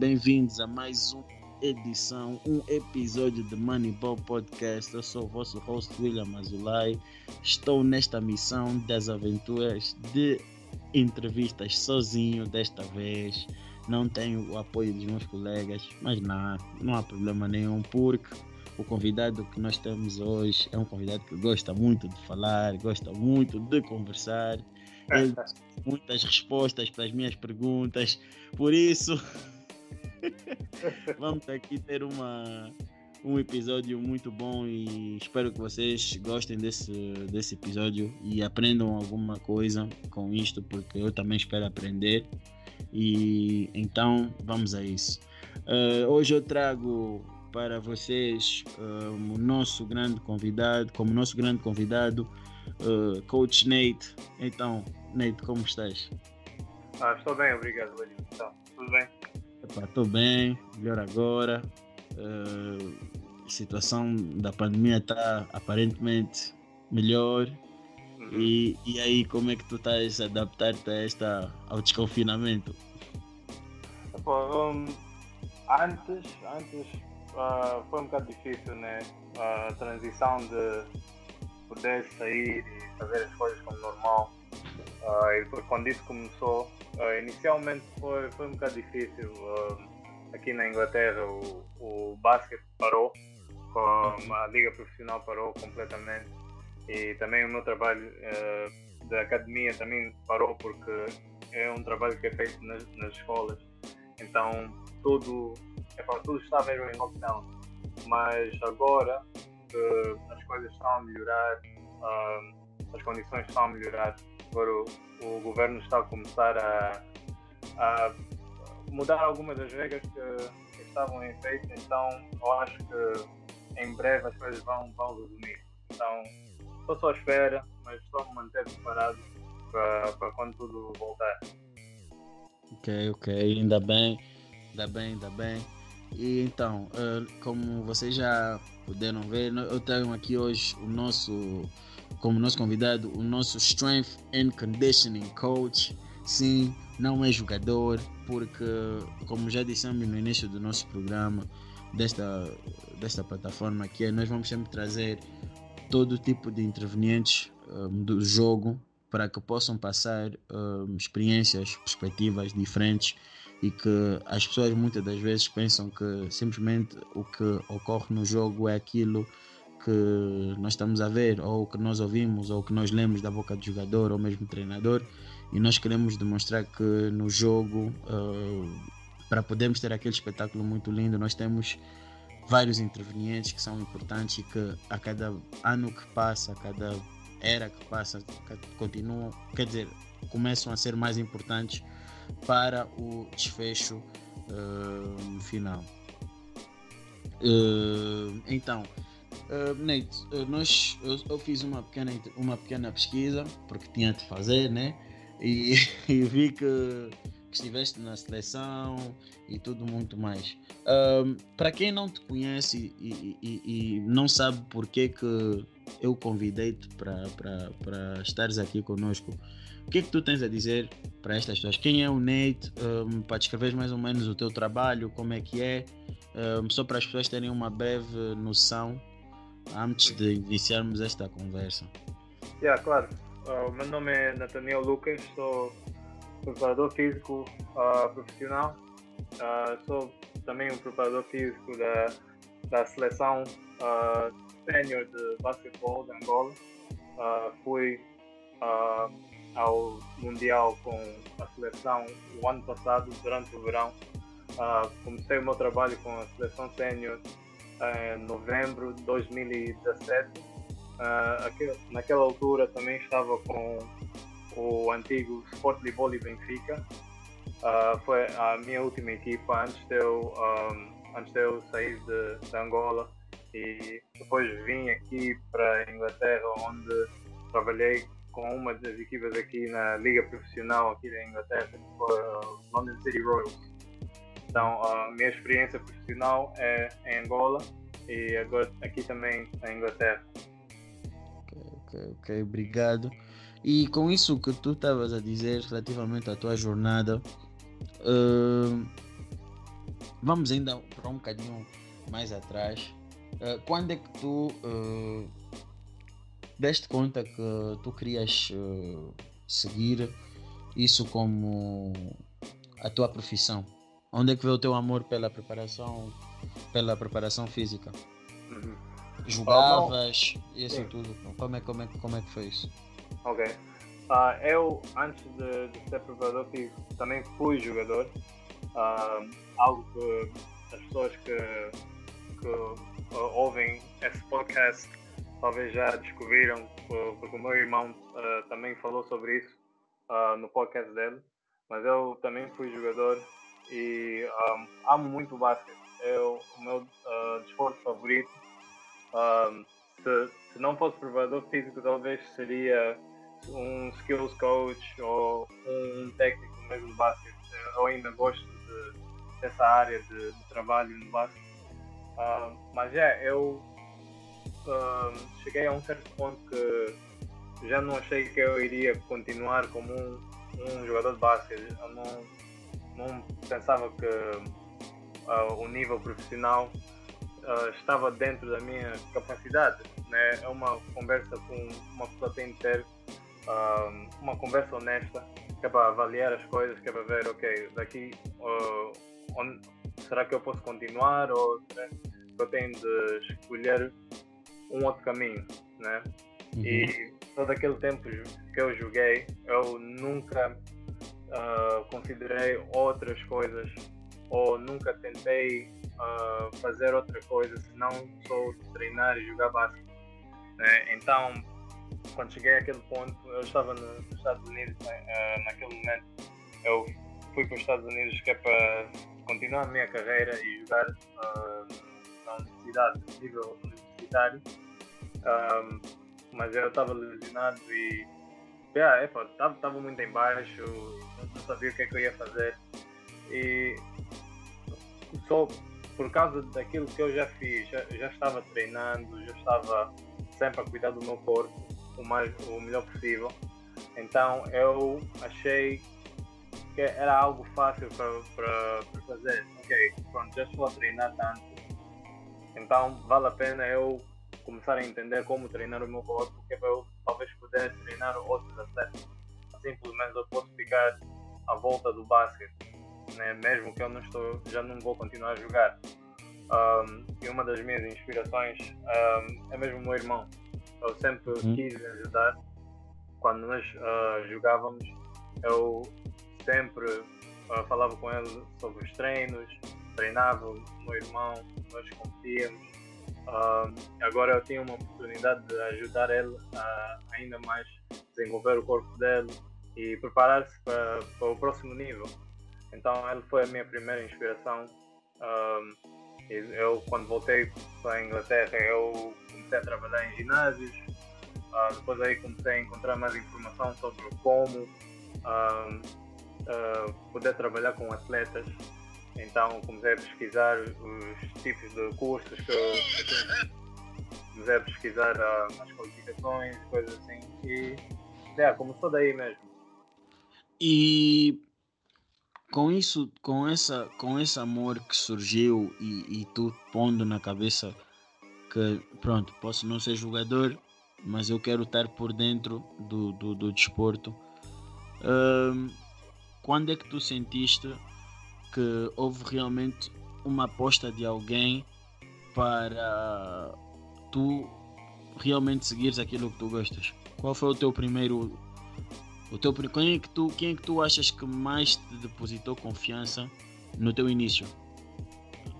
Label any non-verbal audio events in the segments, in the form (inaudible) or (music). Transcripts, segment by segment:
Bem-vindos a mais uma edição, um episódio de Moneyball Podcast. Eu sou o vosso host William Azulay. Estou nesta missão das aventuras de entrevistas sozinho desta vez. Não tenho o apoio dos meus colegas, mas não, não há problema nenhum, porque o convidado que nós temos hoje é um convidado que gosta muito de falar, gosta muito de conversar. Ele (laughs) tem muitas respostas para as minhas perguntas, por isso (laughs) vamos aqui ter uma, um episódio muito bom e espero que vocês gostem desse, desse episódio e aprendam alguma coisa com isto, porque eu também espero aprender. E então vamos a isso. Uh, hoje eu trago para vocês uh, o nosso grande convidado, como nosso grande convidado, uh, Coach Nate. Então, Nate, como estás? Ah, estou bem, obrigado, William. Então, tudo bem? Estou bem, melhor agora. Uh, a situação da pandemia está aparentemente melhor. E, e aí, como é que tu estás a adaptar-te a esta, ao desconfinamento? Um, antes, antes uh, foi um bocado difícil, né? A transição de poder sair e fazer as coisas como normal. Uh, e quando isso começou, uh, inicialmente foi, foi um bocado difícil. aqui na Inglaterra, o, o basquete parou, a liga profissional parou completamente. E também o meu trabalho da academia também parou porque é um trabalho que é feito nas, nas escolas. Então, tudo é tudo está mesmo em lockdown. Mas agora que as coisas estão a melhorar, uh, as condições estão a melhorar, agora o, o governo está a começar a, a mudar algumas das regras que, que, estavam em efeito, então eu acho que em breve as coisas vão, vão resumir. Então estou só à espera, mas a me manter preparado para, para quando tudo voltar. Ok, ok, ainda bem, ainda bem, ainda bem. E então, uh, como vocês já puderam ver, eu tenho aqui hoje o nosso, como nosso convidado, o nosso Strength and Conditioning Coach. Sim, não é jogador, porque, como já dissemos no início do nosso programa, desta, desta plataforma aqui, nós vamos sempre trazer todo tipo de intervenientes um, do jogo para que possam passar um, experiências, perspectivas diferentes e que as pessoas muitas das vezes pensam que simplesmente o que ocorre no jogo é aquilo que nós estamos a ver, ou que nós ouvimos, ou que nós lemos da boca do jogador ou mesmo treinador, e nós queremos demonstrar que no jogo, uh, para podermos ter aquele espetáculo muito lindo, nós temos vários intervenientes que são importantes e que a cada ano que passa, a cada era que passa, continuam, quer dizer, começam a ser mais importantes para o desfecho uh, final. Uh, então, uh, Nate, nós, eu, eu, fiz uma pequena, uma pequena pesquisa, porque tinha de fazer, né? E, (laughs) e vi que, que, estiveste na seleção e tudo muito mais. para quem não te conhece e, e, e, não sabe porque que eu convidei-te para estares aqui conosco, o que é que tu tens a dizer para estas pessoas? Quem é o Nate? Um, para descrever mais ou menos o teu trabalho, como é que é, um, só para as pessoas terem uma breve noção antes de iniciarmos esta conversa. Yeah, claro. Uh, o meu nome é Nathaniel Lucas, sou preparador físico uh, profissional. Uh, sou também um preparador físico da, da seleção uh, sénior de basquetebol de Angola. fui ao Mundial com a seleção o ano passado, durante o verão. Uh, comecei o meu trabalho com a seleção sénior em novembro de 2017. Uh, naquela altura também estava com o antigo Sport Livoli Benfica. Uh, foi a minha última equipa antes de eu, um, antes de eu sair de, de Angola e depois vim aqui para a Inglaterra onde trabalhei com uma das equipas aqui na Liga Profissional aqui da Inglaterra, que foi o London City Royals. Então, a minha experiência profissional é em Angola e agora aqui também na Inglaterra. Ok, ok, obrigado. E com isso que tu estavas a dizer relativamente à tua jornada, uh, vamos ainda para um bocadinho mais atrás. Uh, quando é que tu uh, deste conta que tu querias seguir isso como a tua profissão? Onde é que veio o teu amor pela preparação, pela preparação física? Uhum. Jogavas, oh, isso Sim. tudo. Como é, como, é, como é que foi isso? Ok. Uh, eu, antes de, de ser preparador físico, também fui jogador. Uh, algo que as pessoas que, que uh, ouvem esse podcast talvez já descobriram, porque o meu irmão também falou sobre isso no podcast dele. Mas eu também fui jogador e um, amo muito o basquete. É o meu desporto favorito. Um, se, se não fosse preparador físico, talvez seria um skills coach ou um técnico mesmo de basquete. Eu ainda gosto de, dessa área de, de trabalho no basquete. Uh, mas é, eu uh, cheguei a um certo ponto que já não achei que eu iria continuar como um, um jogador de basquete. Eu não, não pensava que uh, o nível profissional estava dentro da minha capacidade. Né? É uma conversa com uma pessoa tem de ter uh, uma conversa honesta, que é para avaliar as coisas, que é para ver, ok, daqui uh, onde, será que eu posso continuar ou será que eu tenho de escolher um outro caminho, né? Uhum. E todo aquele tempo que eu joguei, eu nunca uh, considerei outras coisas ou nunca tentei uh, fazer outra coisa senão só treinar e jogar basquete. Né? Então, quando cheguei àquele ponto, eu estava nos Estados Unidos uh, naquele momento. Eu fui para os Estados Unidos que é para continuar a minha carreira e jogar na universidade, nível universitário. Mas eu estava lesionado e yeah, estava muito em baixo, não sabia o que é que eu ia fazer. E só por causa daquilo que eu já fiz, já, já estava treinando, já estava sempre a cuidar do meu corpo o, mais, o melhor possível. Então eu achei que era algo fácil para fazer. Ok, pronto, já estou a treinar tanto, então vale a pena eu começar a entender como treinar o meu corpo, que é para eu talvez poder treinar outros atletas. Simplesmente eu posso ficar à volta do basquete, né? mesmo que eu não estou, já não vou continuar a jogar. Um, e uma das minhas inspirações um, é mesmo o meu irmão. Eu sempre uhum. quis ajudar. Quando nós uh, jogávamos, eu sempre uh, falava com ele sobre os treinos, treinava o meu irmão, nós competíamos. Uh, agora eu tinha uma oportunidade de ajudar ele a ainda mais desenvolver o corpo dele e preparar-se para, para, o próximo nível. Então ele foi a minha primeira inspiração. eu quando voltei para a Inglaterra eu comecei a trabalhar em ginásios, uh, depois aí comecei a encontrar mais informação sobre como uh, uh, poder trabalhar com atletas. Então comecei a pesquisar os tipos de cursos que comecei a pesquisar as qualificações, coisas assim. E é, começou daí mesmo. E com isso, com essa, com esse amor que surgiu e, e tu pondo na cabeça que pronto, posso não ser jogador, mas eu quero estar por dentro do, do, do desporto. Um, quando é que tu sentiste que houve realmente uma aposta de alguém para tu realmente seguires aquilo que tu gostas? Qual foi o teu primeiro o teu quem é que tu quem é que tu achas que mais te depositou confiança no teu início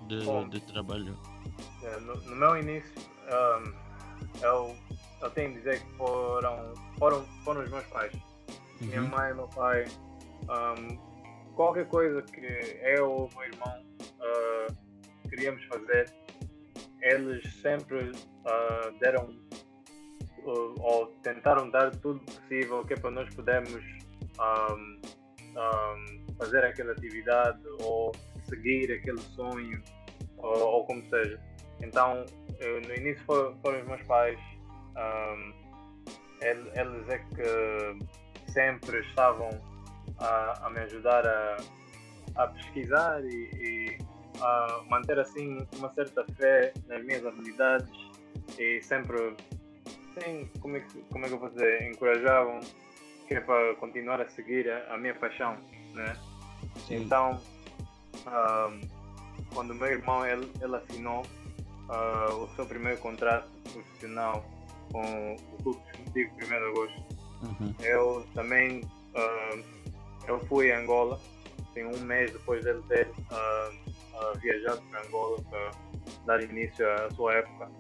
de, de trabalho? É, no, no, meu início, um, eu, eu tenho de dizer que foram, foram, foram os meus pais. Uhum. Minha mãe e meu pai. Um, qualquer coisa que eu ou meu irmão uh, queríamos fazer, eles sempre uh, deram uh, ou tentaram dar tudo possível que é para nós podermos um, um, fazer aquela atividade ou seguir aquele sonho ou, ou como seja. Então, eu, no início foram, foram os meus pais. Um, eles é que sempre estavam a, a me ajudar a, a pesquisar e, e, a manter assim uma certa fé nas minhas habilidades e sempre sim, como é que, como é que eu vou dizer, encorajavam que é para continuar a seguir a, a minha paixão, né? Sim. Então, um, quando o meu irmão ele, ele assinou uh, o seu primeiro contrato profissional com o Clube Desportivo 1 de Agosto, uhum. eu também uh, eu fui a Angola, tem um mês depois dele ter uh, viajado para Angola para dar início à sua época.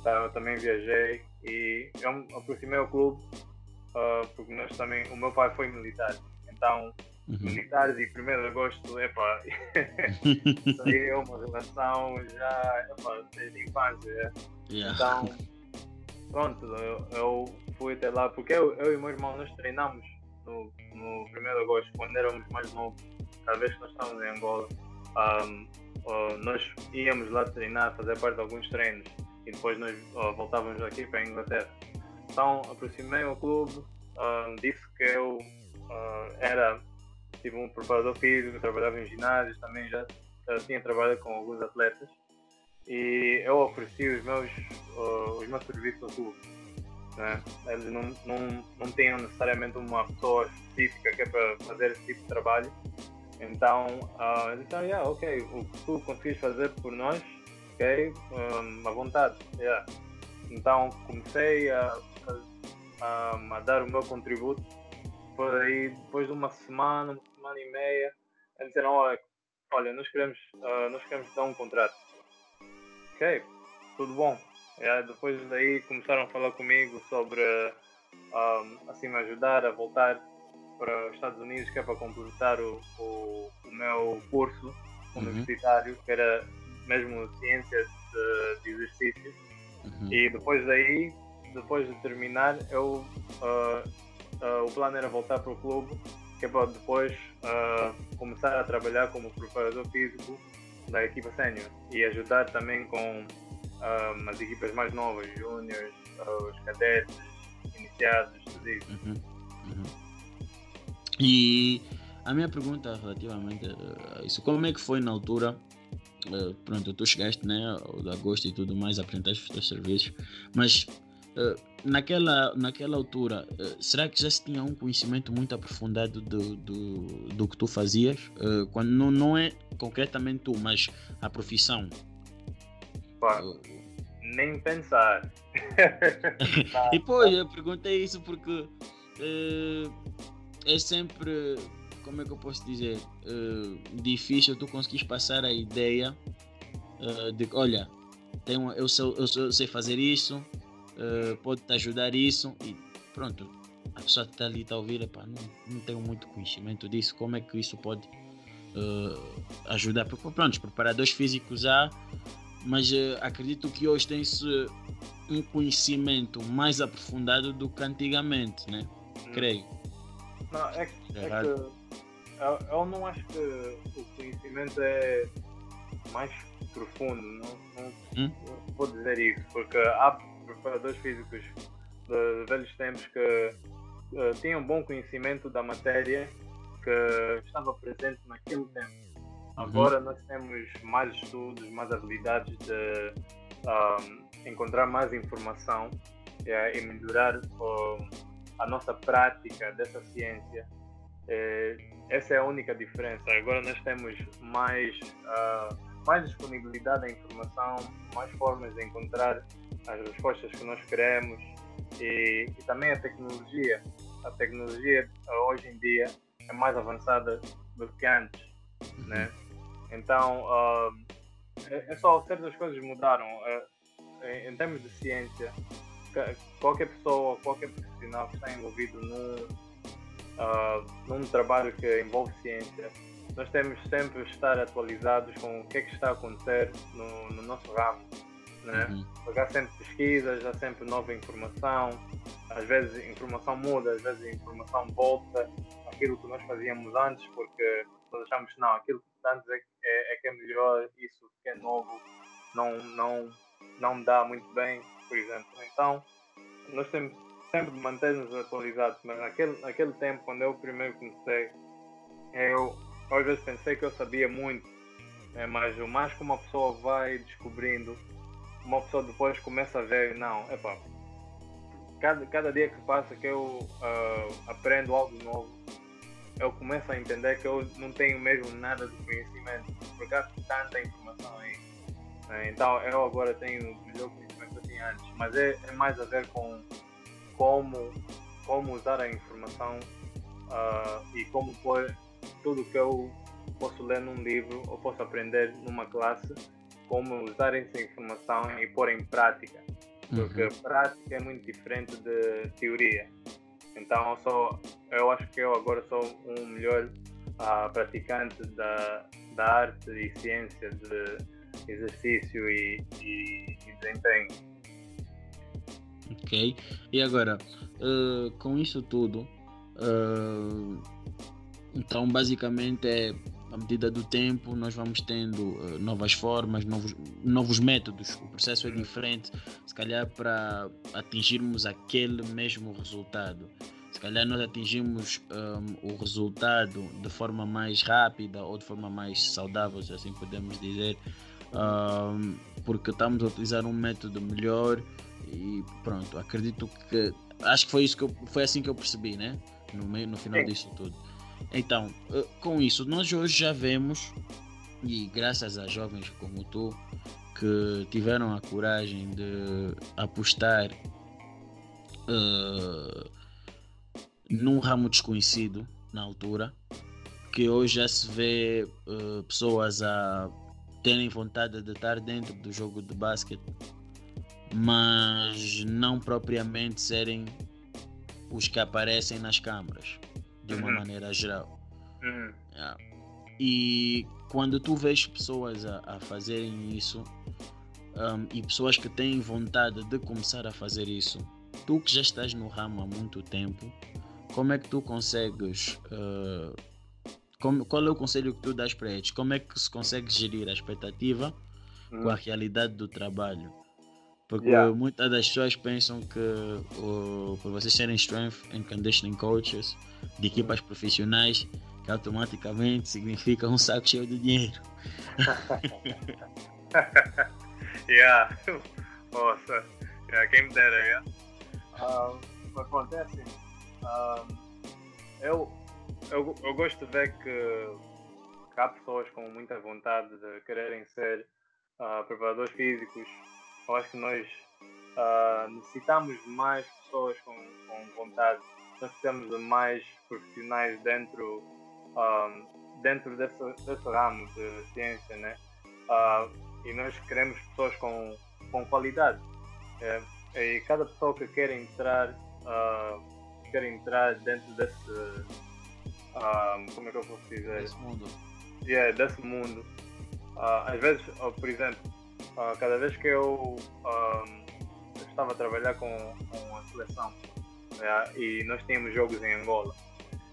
Então, eu também viajei e eu me aproximei ao clube porque nós também, o meu pai foi militar, então Uhum. militares e 1 de agosto, epá, isso aí é uma relação já epá, desde infância. Yeah. Então, pronto, eu, eu, fui até lá, porque eu, eu e o meu irmão nós treinamos no, no 1 de agosto, quando éramos mais novos, cada vez que nós estávamos em Angola, um, uh, nós íamos lá treinar, fazer parte de alguns treinos e depois nós uh, voltávamos aqui para a Inglaterra. Então aproximei ao clube, uh, disse que eu era tive um preparador físico, trabalhava em ginásios, também já, tinha trabalhado com alguns atletas e eu ofereci os meus, os meus serviços ao clube. Né? Eles não, não, não tinham necessariamente uma pessoa específica que é para fazer esse tipo de trabalho. Então, uh, disseram, yeah, ok, o que tu consegues fazer por nós, ok, um, à vontade. Yeah. Então, comecei a, a, a, dar o meu contributo. Por aí, depois de uma semana, uma semana e meia, eles disseram, olha, olha nós, queremos, uh, nós queremos dar um contrato ok, tudo bom. E depois daí começaram a falar comigo sobre um, assim me ajudar a voltar para os Estados Unidos, que é para completar o, o, o meu curso uhum. universitário, que era mesmo ciências de, de exercícios. Uhum. E depois daí, depois de terminar, eu uh, uh, o plano era voltar para o clube, que é para depois uh, começar a trabalhar como preparador físico da equipa sénior e ajudar também com um, as equipas mais novas, júniores, os cadetes, iniciados, tudo isso. Uhum. Uhum. E a minha pergunta relativamente a isso, como é que foi na altura? Uh, pronto, tu chegaste, né, de agosto e tudo mais, apresentaste os teus serviços, mas uh, naquela, naquela altura, uh, será que já se tinha um conhecimento muito aprofundado do, do, do que tu fazias? Quando não, não é concretamente tu, mas a profissão? Pá, nem pensar. (laughs) e depois eu perguntei isso porque é sempre, como é que eu posso dizer, difícil tu conseguires passar a ideia de que, olha, tenho, eu, sei, eu, eu sei fazer isso, uh, pode te ajudar isso e pronto, a pessoa que está ali está a ouvir, epá, não, não tenho muito conhecimento disso, como é que isso pode uh, ajudar? Pronto, os preparadores físicos há, mas uh, acredito que hoje tem-se um conhecimento mais aprofundado do que antigamente, né? Hum. Creio. Não, é, que, é que eu, eu, não acho que o conhecimento é mais profundo, não, não, hum? não vou dizer isso, porque há preparadores físicos de, velhos tempos que uh, tinham bom conhecimento da matéria que estava presente naquele tempo. Uhum. Agora nós temos mais estudos, mais habilidades de um, encontrar mais informação e melhorar uh, a nossa prática dessa ciência. Eh, essa é a única diferença. Agora nós temos mais, uh, mais disponibilidade da informação, mais formas de encontrar as respostas que nós queremos e, e também a tecnologia. A tecnologia hoje em dia é mais avançada do que antes, né? Então, uh, é, só certas coisas mudaram. Uh, em, termos de ciência, qualquer pessoa, qualquer profissional que está envolvido num, uh, num trabalho que envolve ciência, nós temos sempre de estar atualizados com o que é que está a acontecer no, no nosso ramo né? Uhum. Porque há sempre pesquisas, há sempre nova informação, às vezes informação muda, às vezes informação volta aquilo que nós fazíamos antes, porque achamos não, aquilo que antes é, é, é, que é melhor, isso que é novo não, não, não dá muito bem, por exemplo. Então, nós temos sempre manter-nos atualizados, mas naquele, naquele tempo, quando eu primeiro comecei, eu às vezes pensei que eu sabia muito, né? mas o mais que uma pessoa vai descobrindo, uma pessoa depois começa a ver, não, epá, cada, cada dia que passa que eu uh, aprendo algo novo, eu começo a entender que eu não tenho mesmo nada de conhecimento, porque há tanta informação aí. Né? Então eu agora tenho melhor conhecimento que eu tinha antes, mas é, é mais a ver com como, como usar a informação uh, e como pôr tudo que eu posso ler num livro ou posso aprender numa classe, como usar essa informação e pôr em prática. Porque uhum. prática é muito diferente de teoria. Então eu, sou, eu acho que eu agora sou um melhor uh, praticante da, da arte e ciência de exercício e, e, e desempenho. Ok. E agora, uh, com isso tudo, uh, então basicamente é à medida do tempo nós vamos tendo uh, novas formas, novos, novos métodos. O processo é diferente, se calhar para atingirmos aquele mesmo resultado. Se calhar nós atingimos um, o resultado de forma mais rápida ou de forma mais saudável, se assim podemos dizer, um, porque estamos a utilizar um método melhor e pronto, acredito que acho que foi isso que eu, foi assim que eu percebi, né? No meio, no final disso tudo. Então, eh, com isso, nós hoje já vemos, e graças a jovens como tu, que tiveram a coragem de apostar uh, num ramo desconhecido na altura, que hoje já se vê uh, pessoas a terem vontade de estar dentro do jogo de basquete, mas não propriamente serem os que aparecem nas câmaras de uma uhum. maneira geral. Uhum. Yeah. E quando tu vês pessoas a, a fazerem isso um, e pessoas que têm vontade de começar a fazer isso, tu que já estás no ramo há muito tempo, como é que tu consegues? Uh, como, qual é o conselho que tu dás para eles? Como é que se consegue gerir a expectativa uhum. com a realidade do trabalho? Porque yeah. muitas das pessoas pensam que uh, por vocês serem strength and conditioning coaches, de equipas profissionais que automaticamente significa um saco cheio de dinheiro. (laughs) yeah. (laughs) Nossa, yeah, quem me dera, yeah. Um, acontece, um, eu, eu, eu gosto de ver que, que há pessoas com muita vontade de quererem ser uh, preparadores físicos. Eu acho que nós uh, necessitamos de mais pessoas com, com vontade nós precisamos de mais profissionais dentro, um, dentro desse, desse ramo de ciência, né? Uh, e nós queremos pessoas com, com qualidade. É, e cada pessoa que quer entrar, uh, quer entrar dentro desse, como é que eu posso dizer? Desse mundo. Yeah, desse mundo. Uh, às vezes, por exemplo, cada vez que eu, eu estava a trabalhar com, com a seleção, né? e nós tínhamos jogos em Angola.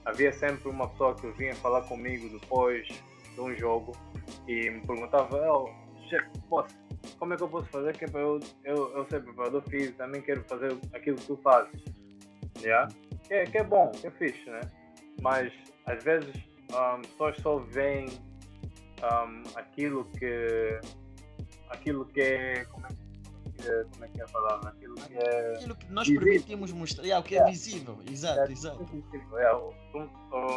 Havia sempre uma pessoa que vinha falar comigo depois de um jogo e me perguntava: oh, chefe, posso, como é que eu posso fazer que é eu, eu, eu ser preparador físico, também quero fazer aquilo que tu fazes. Yeah? Que, é, que é bom, que é fixe, né? Mas às vezes um, pessoas só veem um, aquilo que aquilo que é como é que é, como é que é a palavra? Aquilo que é. Aquilo que nós visível. permitimos mostrar, yeah, o que é, é visível, exato, é, exato. É,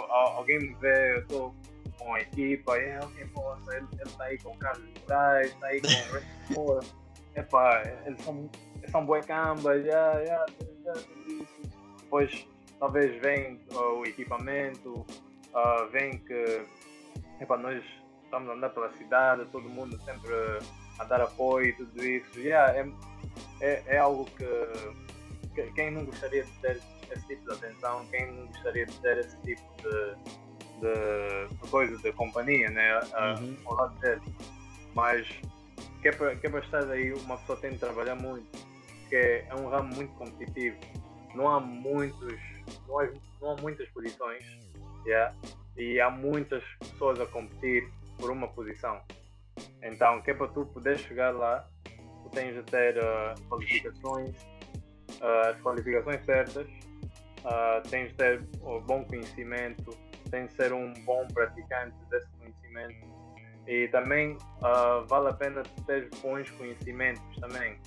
alguém me vê, eu estou com a equipa, é, ok, poxa, ele está aí com o Carlos Moraes, está aí com o (laughs) Epá, eles são, eles são boi cambas, já, já, já. Depois, talvez vem uh, o equipamento, uh, vem que, epá, nós estamos andando pela cidade, todo mundo sempre a dar apoio e tudo isso. Yeah, é, é, é algo que, que, quem não gostaria de ter esse tipo de atenção, quem não gostaria de ter esse tipo de, de, de coisa, de companhia, né? Uhum. ao lado dele. Mas que é, para, que é estar aí, uma pessoa tem de trabalhar muito, porque é um ramo muito competitivo. Não há muitos, não há, não há muitas posições, yeah? e há muitas pessoas a competir por uma posição. Então, que é para tu poder chegar lá, tu tens de ter uh, qualificações, uh, as qualificações certas, uh, tens de ter um bom conhecimento, tens de ser um bom praticante desse conhecimento e também vale a pena ter bons conhecimentos também.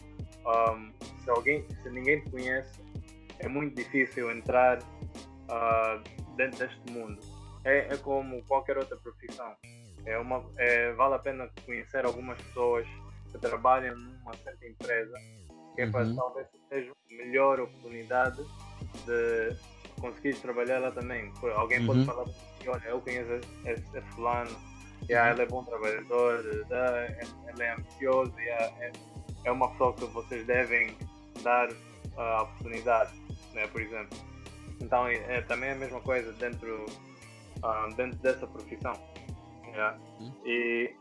Um, se alguém, se ninguém te conhece, é muito difícil entrar dentro deste mundo. É, é, como qualquer outra profissão. É uma, é, vale a pena conhecer algumas pessoas que trabalham numa certa empresa, que uhum. é para uhum. talvez seja a melhor oportunidade de conseguir trabalhar lá também. Alguém uhum. pode falar, olha, eu conheço esse, esse fulano, yeah, ele é bom trabalhador, ele é ambicioso, yeah, é, é uma pessoa que vocês devem dar a oportunidade, né, por exemplo. Então é, é também a mesma coisa dentro, uh, dentro dessa profissão. Yeah. Uhum. E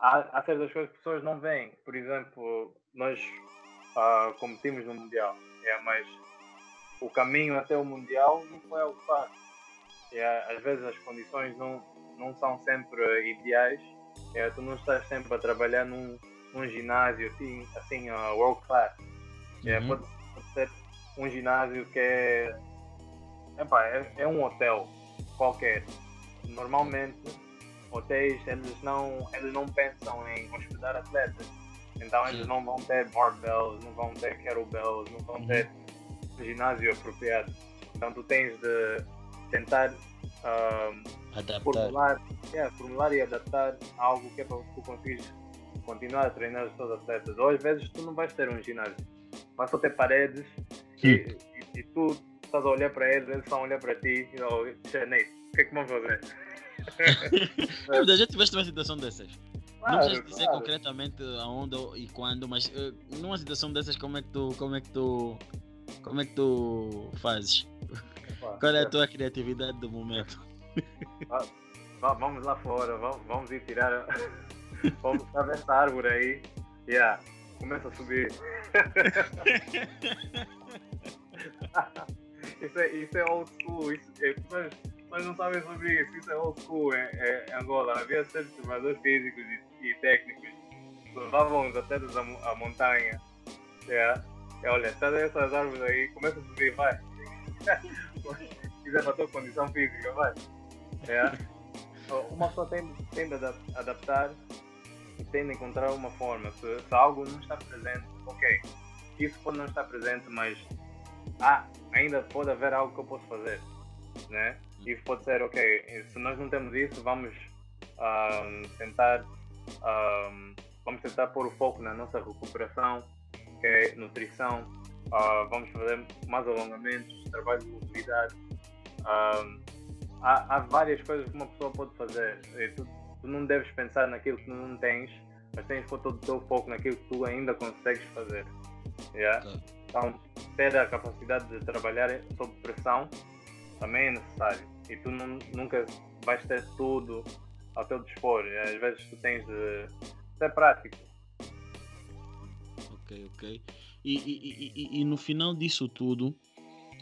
há, há certas coisas que as pessoas não veem. Por exemplo, nós uh, competimos no Mundial, yeah, mas o caminho até o Mundial não foi algo fácil. Yeah, às vezes as condições não, não são sempre ideais. É, tu não estás sempre a trabalhar num, num ginásio assim, assim uh, world class. É, uhum. pode, pode, ser um ginásio que é, epá, é, é um hotel qualquer. Normalmente hotéis eles não, eles não pensam em hospedar atletas. Então eles não vão ter barbells, não vão ter kettlebells, não vão uhum. ter ginásio apropriado. Então tu tens de tentar adaptar. Formular, é, formular e adaptar algo que é para tu conseguires continuar a treinar os teus atletas. Ou às vezes tu não vais ter um ginásio, vais só ter paredes e, e, e, tu estás a olhar para eles, eles estão a olhar para ti e oh, Nate, o que é que vamos fazer? (laughs) é, já tiveste uma situação dessas? Claro, não precisas dizer claro. concretamente aonde e quando, mas uh, numa situação dessas como é que tu como é que tu como é que tu fazes? (laughs) Qual é a tua criatividade do momento? vamos lá fora, vamos, vamos ir tirar. (laughs) vamos estar essa árvore aí. Yeah, começa a subir. isso, é, isso é old school. Isso, é, mas, mas não sabem sobre isso. Isso é old school em, em Angola. Havia certos treinadores físicos e, e, técnicos que levavam os atletas à, montanha. Yeah. E, olha, está essas árvores aí, começa a subir, vai. (laughs) quiser para a tua condição física, vai. É. Uma pessoa tem, tem de adaptar e tem de encontrar uma forma. Se, se algo não está presente, ok, isso pode não estar presente, mas ah, ainda pode haver algo que eu posso fazer. Né? Isso pode ser, ok, se nós não temos isso, vamos um, tentar um, vamos tentar pôr o foco na nossa recuperação, que é nutrição, uh, vamos fazer mais alongamentos, trabalho de mobilidade, um, há, há, várias coisas que uma pessoa pode fazer. Tu, tu, não deves pensar naquilo que não tens, mas tens que pôr todo o teu foco naquilo que tu ainda consegues fazer. Yeah? Então, ter a capacidade de trabalhar sob pressão também é necessário. E tu não, nunca vais ter tudo ao teu dispor. Às vezes tu tens de ser prático. Ok, ok. E, e, e, e no final disso tudo,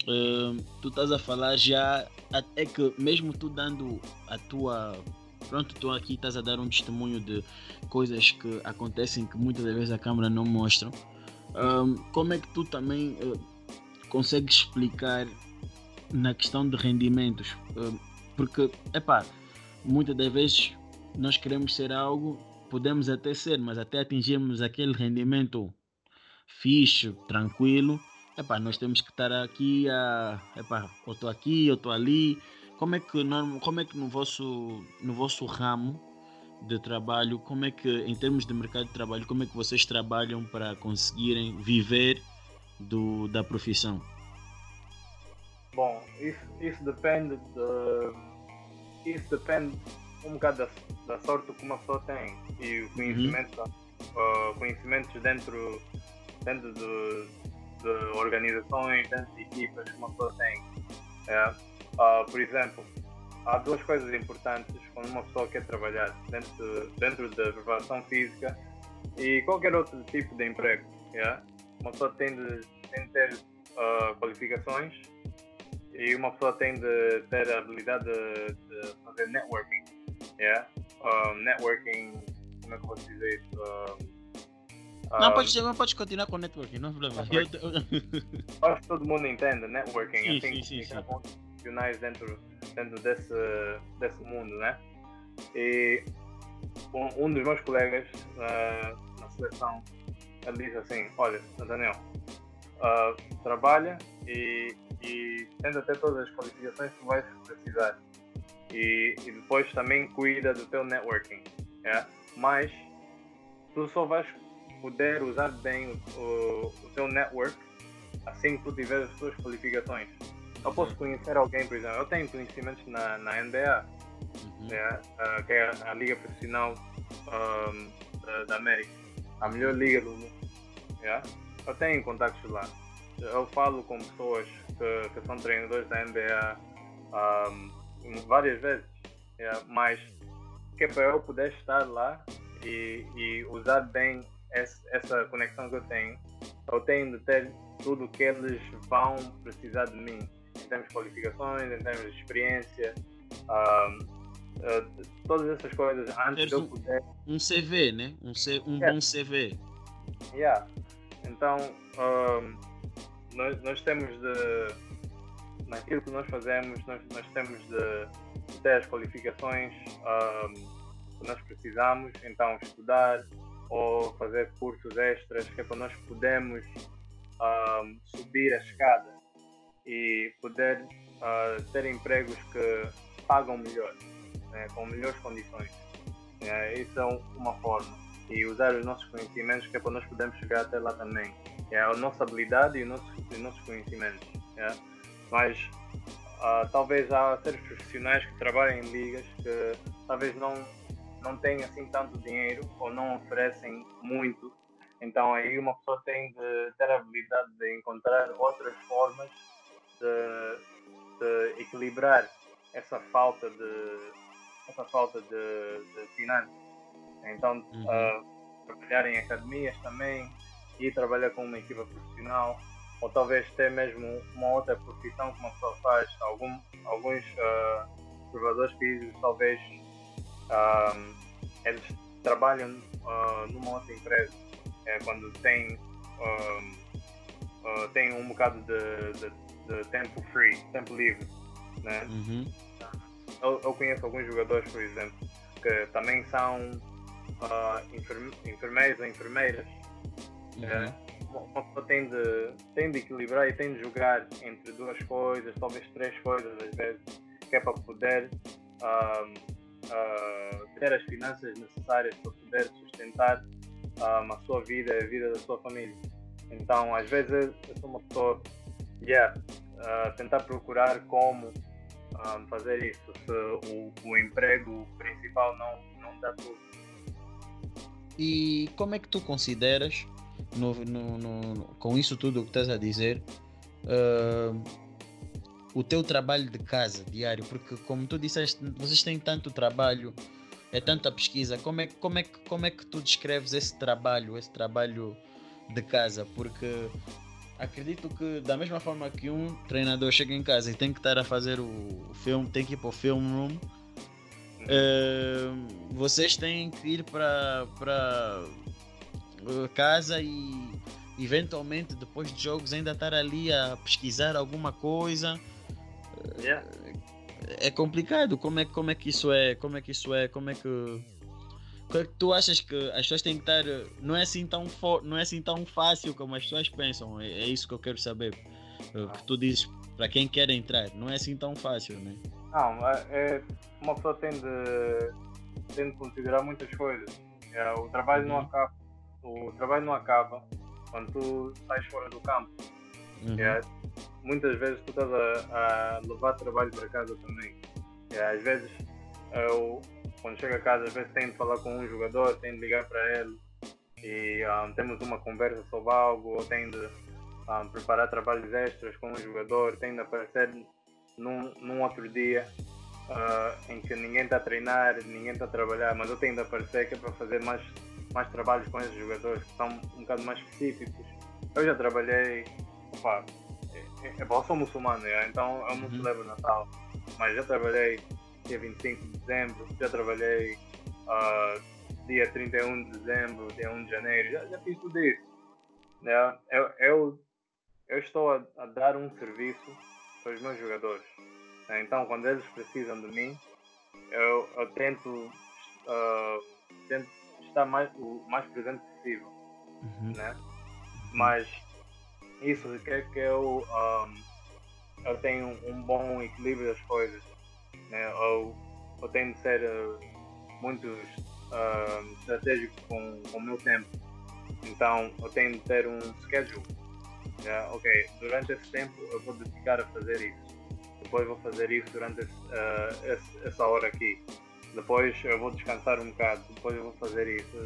Uh, tu estás a falar já é que mesmo tu dando a tua pronto tu aqui estás a dar um testemunho de coisas que acontecem que muitas vezes a câmera não mostra como é que tu também uh, consegues explicar na questão de rendimentos uh, porque epá, muitas das vezes nós queremos ser algo podemos até ser mas até atingirmos aquele rendimento fixe tranquilo epá, nós temos que estar aqui a. Epá, eu estou aqui, eu estou ali. Como é que, como é que no, vosso, no vosso ramo de trabalho, como é que, em termos de mercado de trabalho, como é que vocês trabalham para conseguirem viver do, da profissão? Bom, isso, isso depende de. Isso depende um bocado da, da sorte que uma pessoa tem e o conhecimento, uhum. uh, conhecimentos dentro, dentro do, de organizações, tantas equipas que uma pessoa tem. É? Uh, por exemplo, há duas coisas importantes quando uma pessoa quer trabalhar dentro, dentro da preparação física e qualquer outro tipo de emprego. Yeah? Uma pessoa tem de, tem de ter uh, qualificações e uma pessoa tem de ter a habilidade de, de fazer networking. Yeah? Uh, networking, como é que eu posso dizer isso? Não, pode, pode continuar com networking, não é problema. Acho (laughs) que todo mundo entende networking, sim, assim, sim, sim, sim. profissionais dentro, dentro desse, desse mundo, né? E um, um dos meus colegas uh, na seleção, ele diz assim, olha, Daniel, uh, trabalha e, e tenta ter todas as qualificações que vais precisar. E, e depois também cuida do teu networking. Yeah? Mas tu só vais poder usar bem o, o, o teu network assim que tu tiveres as tuas qualificações. Eu posso conhecer alguém, por exemplo, eu tenho conhecimentos na, na NBA, uhum. né, uh, que é a, liga profissional um, da, da, América, a melhor liga do mundo. Yeah? Eu tenho contactos lá. Eu falo com pessoas que, que são treinadores da NBA um, várias vezes, yeah? mas que é para eu poder estar lá e, e usar bem essa conexão que eu tenho, eu tenho de ter tudo o que eles vão precisar de mim, em termos de qualificações, em termos de experiência, uh, todas essas coisas antes de eu poder. Um CV, né? Um, C, um yeah. bom CV. Yeah. Então, nós, nós temos de. Naquilo que nós fazemos, nós, nós temos de, ter as qualificações que nós precisamos, então estudar, ou fazer cursos extras que é para nós podermos uh, subir a escada e poder uh, ter empregos que pagam melhor, né, com melhores condições. É, isso é uma forma. E usar os nossos conhecimentos que é para nós podermos chegar até lá também. É a nossa habilidade e os nossos, os nossos conhecimentos. É. Mas uh, talvez há seres profissionais que trabalham em ligas que talvez não não têm assim tanto dinheiro ou não oferecem muito. Então aí uma pessoa tem de ter a habilidade de encontrar outras formas de, de equilibrar essa falta de essa falta de, de finanças. Então uhum. uh, trabalhar em academias também e trabalhar com uma equipa profissional ou talvez ter mesmo uma outra profissão que uma pessoa faz. Algum, alguns uh, provadores físicos talvez um, eles trabalham uh, numa outra empresa é, quando tem, um, uh, tem um bocado de, de, de, tempo free, tempo livre. Né? Uhum. Eu, eu, conheço alguns jogadores, por exemplo, que também são uh, enferme, enfermeiros ou enfermeiras. Uhum. É, uma pessoa tem de, tem de equilibrar e tem de jogar entre duas coisas, talvez três coisas às vezes, que é para poder uh, ter as finanças necessárias para poder sustentar um, a sua vida e a vida da sua família. Então, às vezes, eu sou uma pessoa, yeah, uh, tentar procurar como um, fazer isso, se o, o emprego principal não, não dá tudo. E como é que tu consideras, no, no, no, com isso tudo que estás a dizer, uh, o teu trabalho de casa diário, porque como tu disseste, vocês têm tanto trabalho, é tanta pesquisa, como é, como é, como é que tu descreves esse trabalho, esse trabalho de casa? Porque acredito que da mesma forma que um treinador chega em casa e tem que estar a fazer o filme, tem que ir para o film room, uh, vocês têm que ir para casa e eventualmente depois de jogos ainda estar ali a pesquisar alguma coisa Yeah. É complicado. Como é, como é que isso é? Como é que isso é? Como é que. É tu achas que as pessoas têm que estar. Não é assim tão, for, não é assim tão fácil como as pessoas pensam. É, é isso que eu quero saber. O que tu dizes para quem quer entrar. Não é assim tão fácil, né? Não, é, é uma pessoa tem de, tem de considerar muitas coisas. É, o trabalho uhum. não acaba. O trabalho não acaba quando tu sais fora do campo. Uhum. É, muitas vezes tu estás a, a, levar trabalho para casa também. É, às vezes eu, quando chego a casa, às vezes tenho de falar com um jogador, tenho de ligar para ele e um, temos uma conversa sobre algo, ou tenho de um, preparar trabalhos extras com um jogador, tenho de aparecer num, num outro dia uh, em que ninguém está a treinar, ninguém está a trabalhar, mas eu tenho de aparecer que é para fazer mais, mais trabalhos com esses jogadores que são um bocado mais específicos. Eu já trabalhei, opa, é, bom, eu sou muçulmano, é, então eu não uhum. celebro Natal, mas já trabalhei dia 25 de dezembro, já trabalhei uh, dia 31 de dezembro, dia 1 de janeiro, já, já fiz tudo isso. Né? Eu, eu, eu estou a, a dar um serviço para os meus jogadores. Né? Então, quando eles precisam de mim, eu, eu tento, uh, tento estar mais, o mais presente possível. Uhum. Né? Mas isso quer que eu, um, eu tenha um bom equilíbrio das coisas. Né? Eu, eu tenho de ser uh, muito uh, estratégico com, com o meu tempo. Então eu tenho de ter um schedule. Yeah, ok, durante esse tempo eu vou dedicar a fazer isso. Depois vou fazer isso durante esse, uh, esse, essa hora aqui. Depois eu vou descansar um bocado. Depois eu vou fazer isso.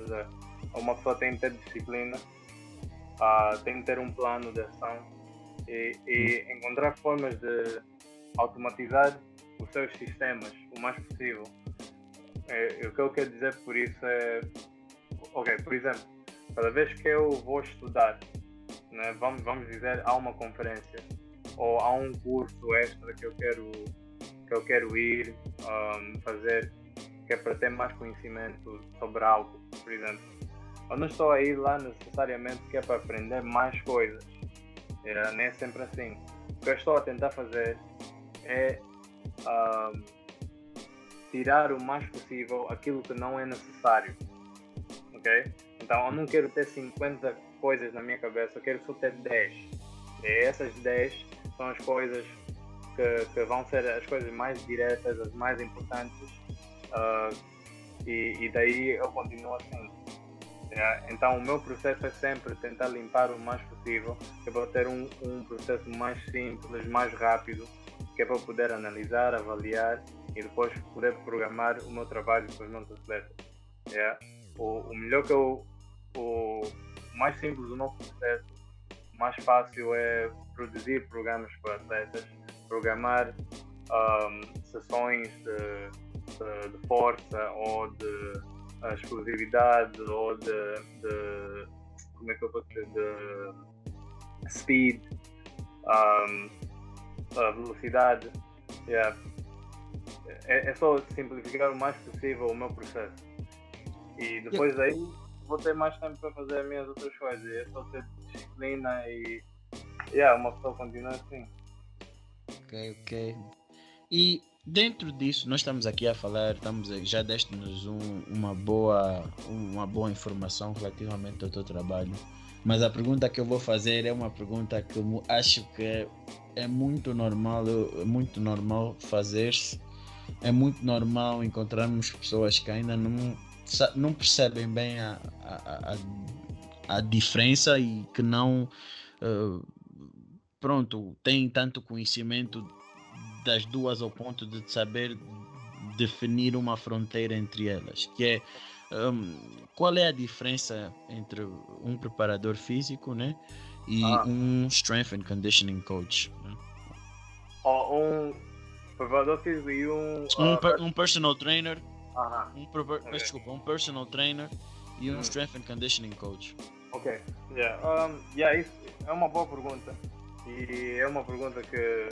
Uma pessoa tem de ter disciplina, uh, tem de ter um plano de ação e, e encontrar formas de automatizar os seus sistemas o mais possível. É, o que eu quero dizer por isso é. Ok, por exemplo, cada vez que eu vou estudar, né, vamos, vamos dizer, há uma conferência ou há um curso extra que eu quero, que eu quero ir um, fazer, que é para ter mais conhecimento sobre algo, por exemplo. Eu não estou a ir lá necessariamente que é para aprender mais coisas. É, nem é sempre assim. O que eu estou a tentar fazer é um, tirar o mais possível aquilo que não é necessário. Ok? Então eu não quero ter 50 coisas na minha cabeça, eu quero só ter 10. E essas 10 são as coisas que, que, vão ser as coisas mais diretas, as mais importantes. Uh, e, e, daí eu continuo assim. Yeah? Então o meu processo é sempre tentar limpar o mais possível, que é para ter um, um processo mais simples, mais rápido, que é para poder analisar, avaliar e depois poder programar o meu trabalho com os meus atletas. Yeah? O, o melhor que eu. O mais simples do nosso processo, o mais fácil é produzir programas para atletas, programar um, sessões de, de, de, força ou de exclusividade ou de, de, como é que eu posso dizer de speed um, velocidade yeah é, é, só simplificar o mais possível o meu processo. E depois daí vou ter mais tempo para fazer as minhas outras coisas. É só ter disciplina e yeah, uma pessoa continua assim. Ok, ok. E dentro disso, nós estamos aqui a falar, estamos já deste-nos um, uma, boa, uma boa informação relativamente ao teu trabalho. Mas a pergunta que eu vou fazer é uma pergunta que eu acho que é, muito normal, é muito normal fazer-se é muito normal encontrarmos pessoas que ainda não, não percebem bem a, a, a, a diferença e que não uh, pronto, têm tanto conhecimento das duas ao ponto de saber definir uma fronteira entre elas, que é um, qual é a diferença entre um preparador físico né, e ah. um strength and conditioning coach? Né? Um, Preparador físico e um. Um, uh, per, um personal trainer. Um, okay. Desculpa, um personal trainer e um hum. strength and conditioning coach. Ok, yeah. Um, yeah, isso é uma boa pergunta. E é uma pergunta que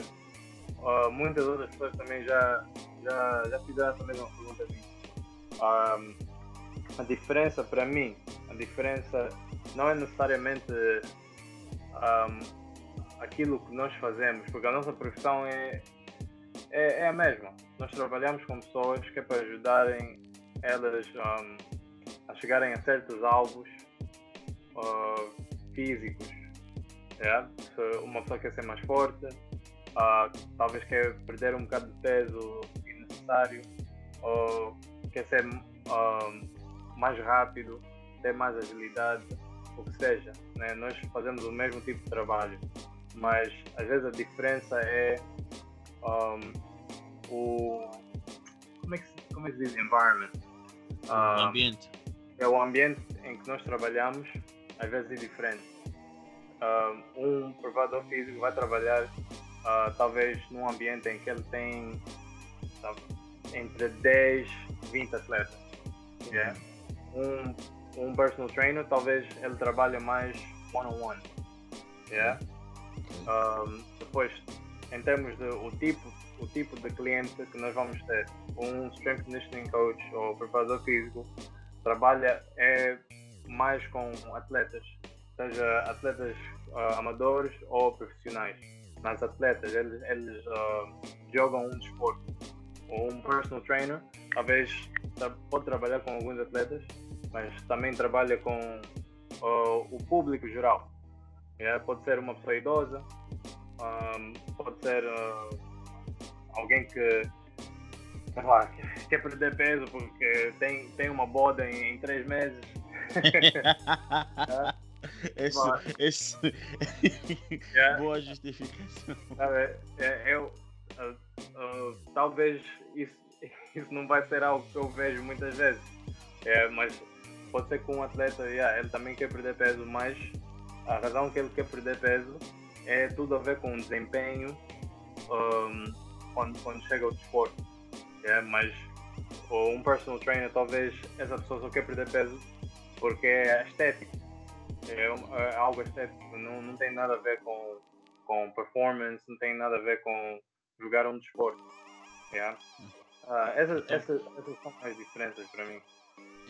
uh, muitas outras pessoas também já, já, já fizeram essa mesma pergunta a mim. Um, a diferença para mim, a diferença não é necessariamente um, aquilo que nós fazemos, porque a nossa profissão é, é, é a mesma. Nós trabalhamos com pessoas que é para ajudarem elas um, a chegarem a certos alvos uh, físicos. Se uma pessoa quer ser mais forte, uh, talvez quer perder um bocado de peso innecessário, ou quer ser uh, mais rápido, ter mais agilidade, o que seja. Né? Nós fazemos o mesmo tipo de trabalho, mas às vezes a diferença é um, o. Como é, que se, como é que se diz? Environment. Um, o ambiente. É o ambiente em que nós trabalhamos, às vezes é diferente. Um, um preparador físico vai trabalhar uh, talvez num ambiente em que ele tem entre 10 e 20 atletas. Yeah? Um, um personal trainer talvez ele trabalha mais one-on-one. -on -one. Yeah? Um, depois em termos de o tipo, o tipo de cliente que nós vamos ter. Um strength conditioning coach ou preparador físico trabalha é mais com atletas, seja atletas uh, amadores ou profissionais. Mas atletas, eles, eles uh, jogam um desporto. Um personal trainer, talvez pode trabalhar com alguns atletas, mas também trabalha com uh, o público geral. Yeah, pode ser uma pessoa idosa, um, pode ser alguém que sei lá, quer perder peso porque tem, tem uma boda em, em três meses. (laughs) esse, esse... yeah. (laughs) Boa justificação. É, eu, uh, uh, talvez isso, (laughs) isso não vai ser algo que eu vejo muitas vezes. É, mas pode ser que um atleta, yeah, ele também quer perder peso, mas a razão que ele quer perder peso é tudo a ver com o desempenho um, quando, quando chega ao desporto. É, mas um personal trainer talvez essa pessoa só quer perder peso porque é estético. É, é algo estético, não, não tem nada a ver com, com performance, não tem nada a ver com jogar um desporto. Yeah? Uh, essas, essas, essas são as diferenças para mim.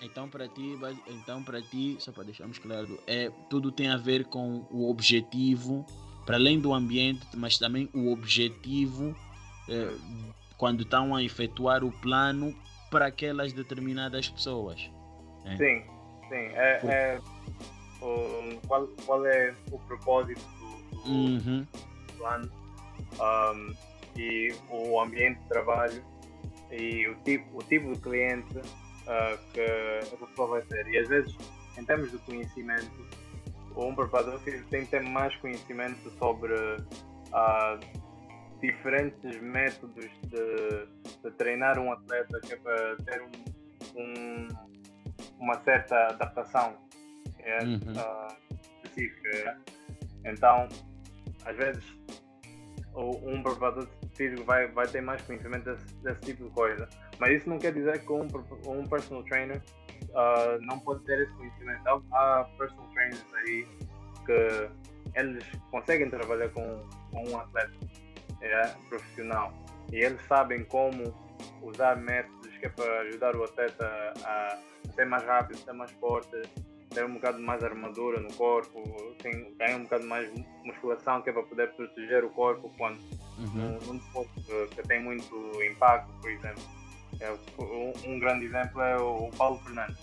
Então para ti, então para ti, só para deixarmos claro, é tudo tem a ver com o objetivo, para além do ambiente, mas também o objetivo é, quando estão a efetuar o plano para aquelas determinadas pessoas. Né? Sim, sim. É, é o, qual, qual é o propósito do, do uhum. plano um, e o ambiente de trabalho e o tipo, o tipo de cliente uh, que a pessoa vai ter. E às vezes, em termos de conhecimento, um preparador físico tem que ter mais conhecimento sobre uh, diferentes métodos de, de, treinar um atleta que é para ter um, um, uma certa adaptação é, uhum. uh. Então, às vezes, um preparador físico vai, vai ter mais conhecimento desse, desse, tipo de coisa. Mas isso não quer dizer que um, um personal trainer uh, não pode ter esse conhecimento. Há personal trainers aí que eles conseguem trabalhar com, com um atleta é, profissional. E eles sabem como usar métodos que é para ajudar o atleta a ser mais rápido, ser mais forte, ter um bocado mais armadura no corpo, tem, ganhar um bocado mais musculação que é para poder proteger o corpo quando uhum. num desporto que, que, tem muito impacto, por exemplo. É, um, um, grande exemplo é o, o Paulo Fernandes.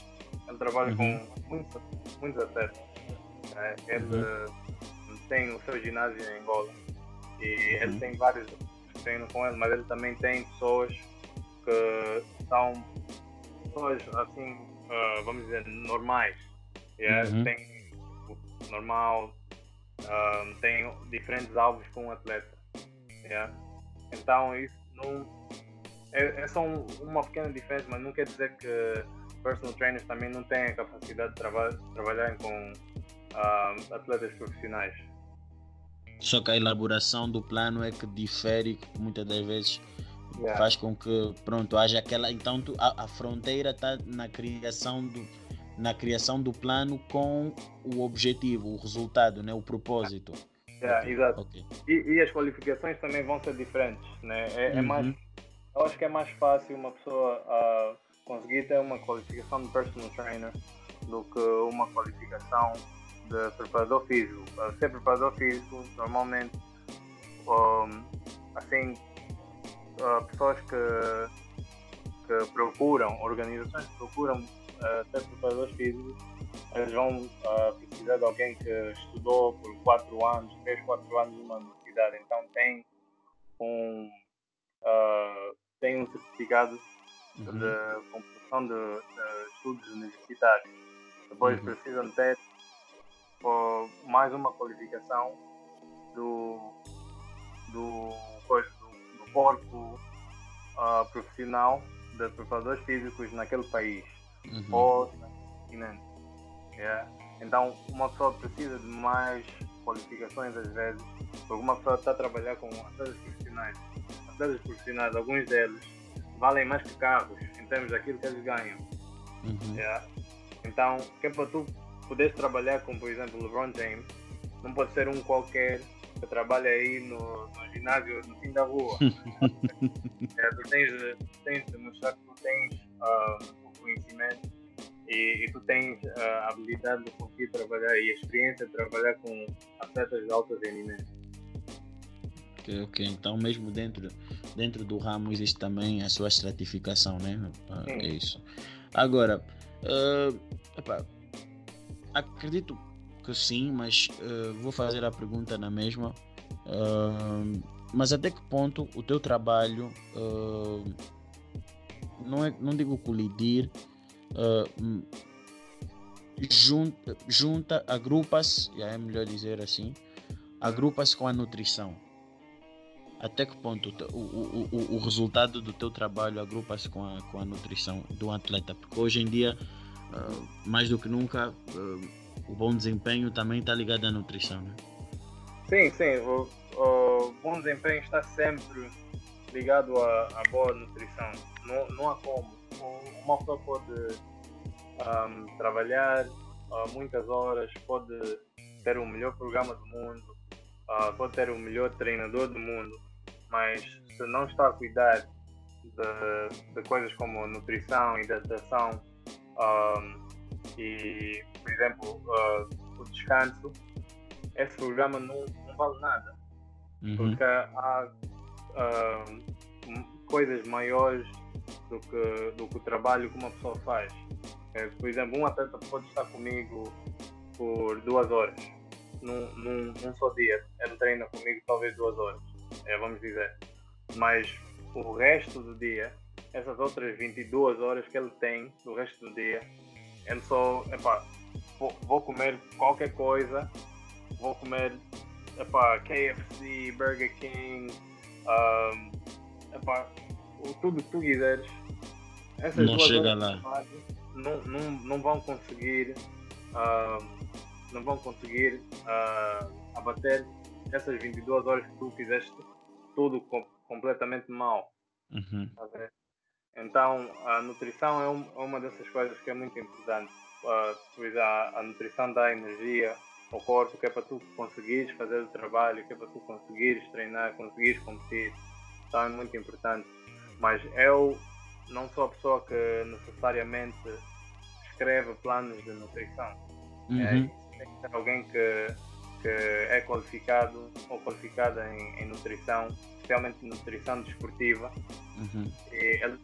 Ele trabalha uhum. com muitos, muitos atletas. É, ele uhum. tem o seu ginásio em Angola e ele uhum. tem vários que treinam com ele, mas ele também tem pessoas que são pessoas assim, uh, vamos dizer, normais. Yeah? Uhum. Tem o normal, uh, tem diferentes alvos com um atleta. Yeah? Então isso não é, é só um, uma pequena diferença, mas não quer dizer que personal trainers também não têm a capacidade de traba trabalhar com uh, atletas profissionais. Só que a elaboração do plano é que difere muitas das vezes yeah. faz com que pronto haja aquela então tu, a, a, fronteira está na criação do na criação do plano com o objetivo o resultado né o propósito yeah, okay. exato okay. E, e, as qualificações também vão ser diferentes né é, é uhum. mais eu acho que é mais fácil uma pessoa uh, conseguir ter uma qualificação de personal trainer do que uma qualificação de preparador físico. Para ser preparador físico, normalmente, um, assim, uh, pessoas que, que procuram, organizações que procuram uh, ser preparadores físicos, eles vão uh, precisar de alguém que estudou por 4 anos, 3, 4 anos numa universidade. Então tem um, uh, tem um certificado uhum. de computação de, de, estudos universitários. Depois uhum. precisam ter mais uma qualificação do, do, do, do corpo uh, profissional de preparadores físicos naquele país uhum. ou na continente. Yeah. Então, uma pessoa precisa de mais qualificações às vezes, porque uma pessoa está a trabalhar com atletas profissionais. Atletas profissionais, alguns deles, valem mais que carros em termos daquilo que eles ganham. Uhum. Yeah. Então, que é para tu poderes trabalhar com, por exemplo, LeBron James, não pode ser um qualquer que trabalha aí no, no ginásio no fim da rua. (laughs) é, tu tens, tens de mostrar que tu tens uh, conhecimento e, e tu tens a habilidade de conseguir trabalhar e a experiência de trabalhar com atletas de alto rendimento. Ok, ok. Então mesmo dentro, dentro do ramo existe também a sua estratificação, né? Ah, é isso. Agora, uh, acredito que sim, mas uh, vou fazer a pergunta na mesma. Uh, mas até que ponto o teu trabalho não é, não digo colidir, junta, junta agrupa-se, é melhor dizer assim, agrupa-se com a nutrição até que ponto o, o, o, o resultado do teu trabalho agrupa-se com a, com a nutrição do atleta? Porque hoje em dia, uh, mais do que nunca, uh, o bom desempenho também está ligado à nutrição, né? Sim, sim. O, o bom desempenho está sempre ligado à, à boa nutrição. Não, não há como. Uma pessoa pode um, trabalhar uh, muitas horas, pode ter o melhor programa do mundo, uh, pode ter o melhor treinador do mundo, mas se não está a cuidar de, de coisas como nutrição, hidratação um, e, por exemplo, uh, o descanso, esse programa não, não vale nada. Uhum. Porque há coisas maiores do que, do que o trabalho que uma pessoa faz. É, por exemplo, um atleta pode estar comigo por duas horas, num, num, num só dia. Ele treina comigo talvez duas horas é, vamos dizer. Mas o resto do dia, essas outras 22 horas que ele tem do resto do dia, ele só, epá, vou, vou comer qualquer coisa, vou comer epá, KFC, Burger King, um, epá, tudo que tu quiseres. Essas não chega lá. Não, não, não vão conseguir um, não vão conseguir uh, abater essas 22 horas que tu fizeste tudo com, completamente mal. Uhum. Então, a nutrição é, um, é, uma dessas coisas que é muito importante. Uh, pois a, a nutrição dá energia ao corpo, que é para tu conseguires fazer o trabalho, que é para tu conseguires treinar, conseguires competir. Então é muito importante. Mas eu não sou a pessoa que necessariamente escreve planos de nutrição. Uhum. É, tem que ser alguém que que é qualificado ou qualificada em, em nutrição, especialmente nutrição desportiva, uhum. e ele,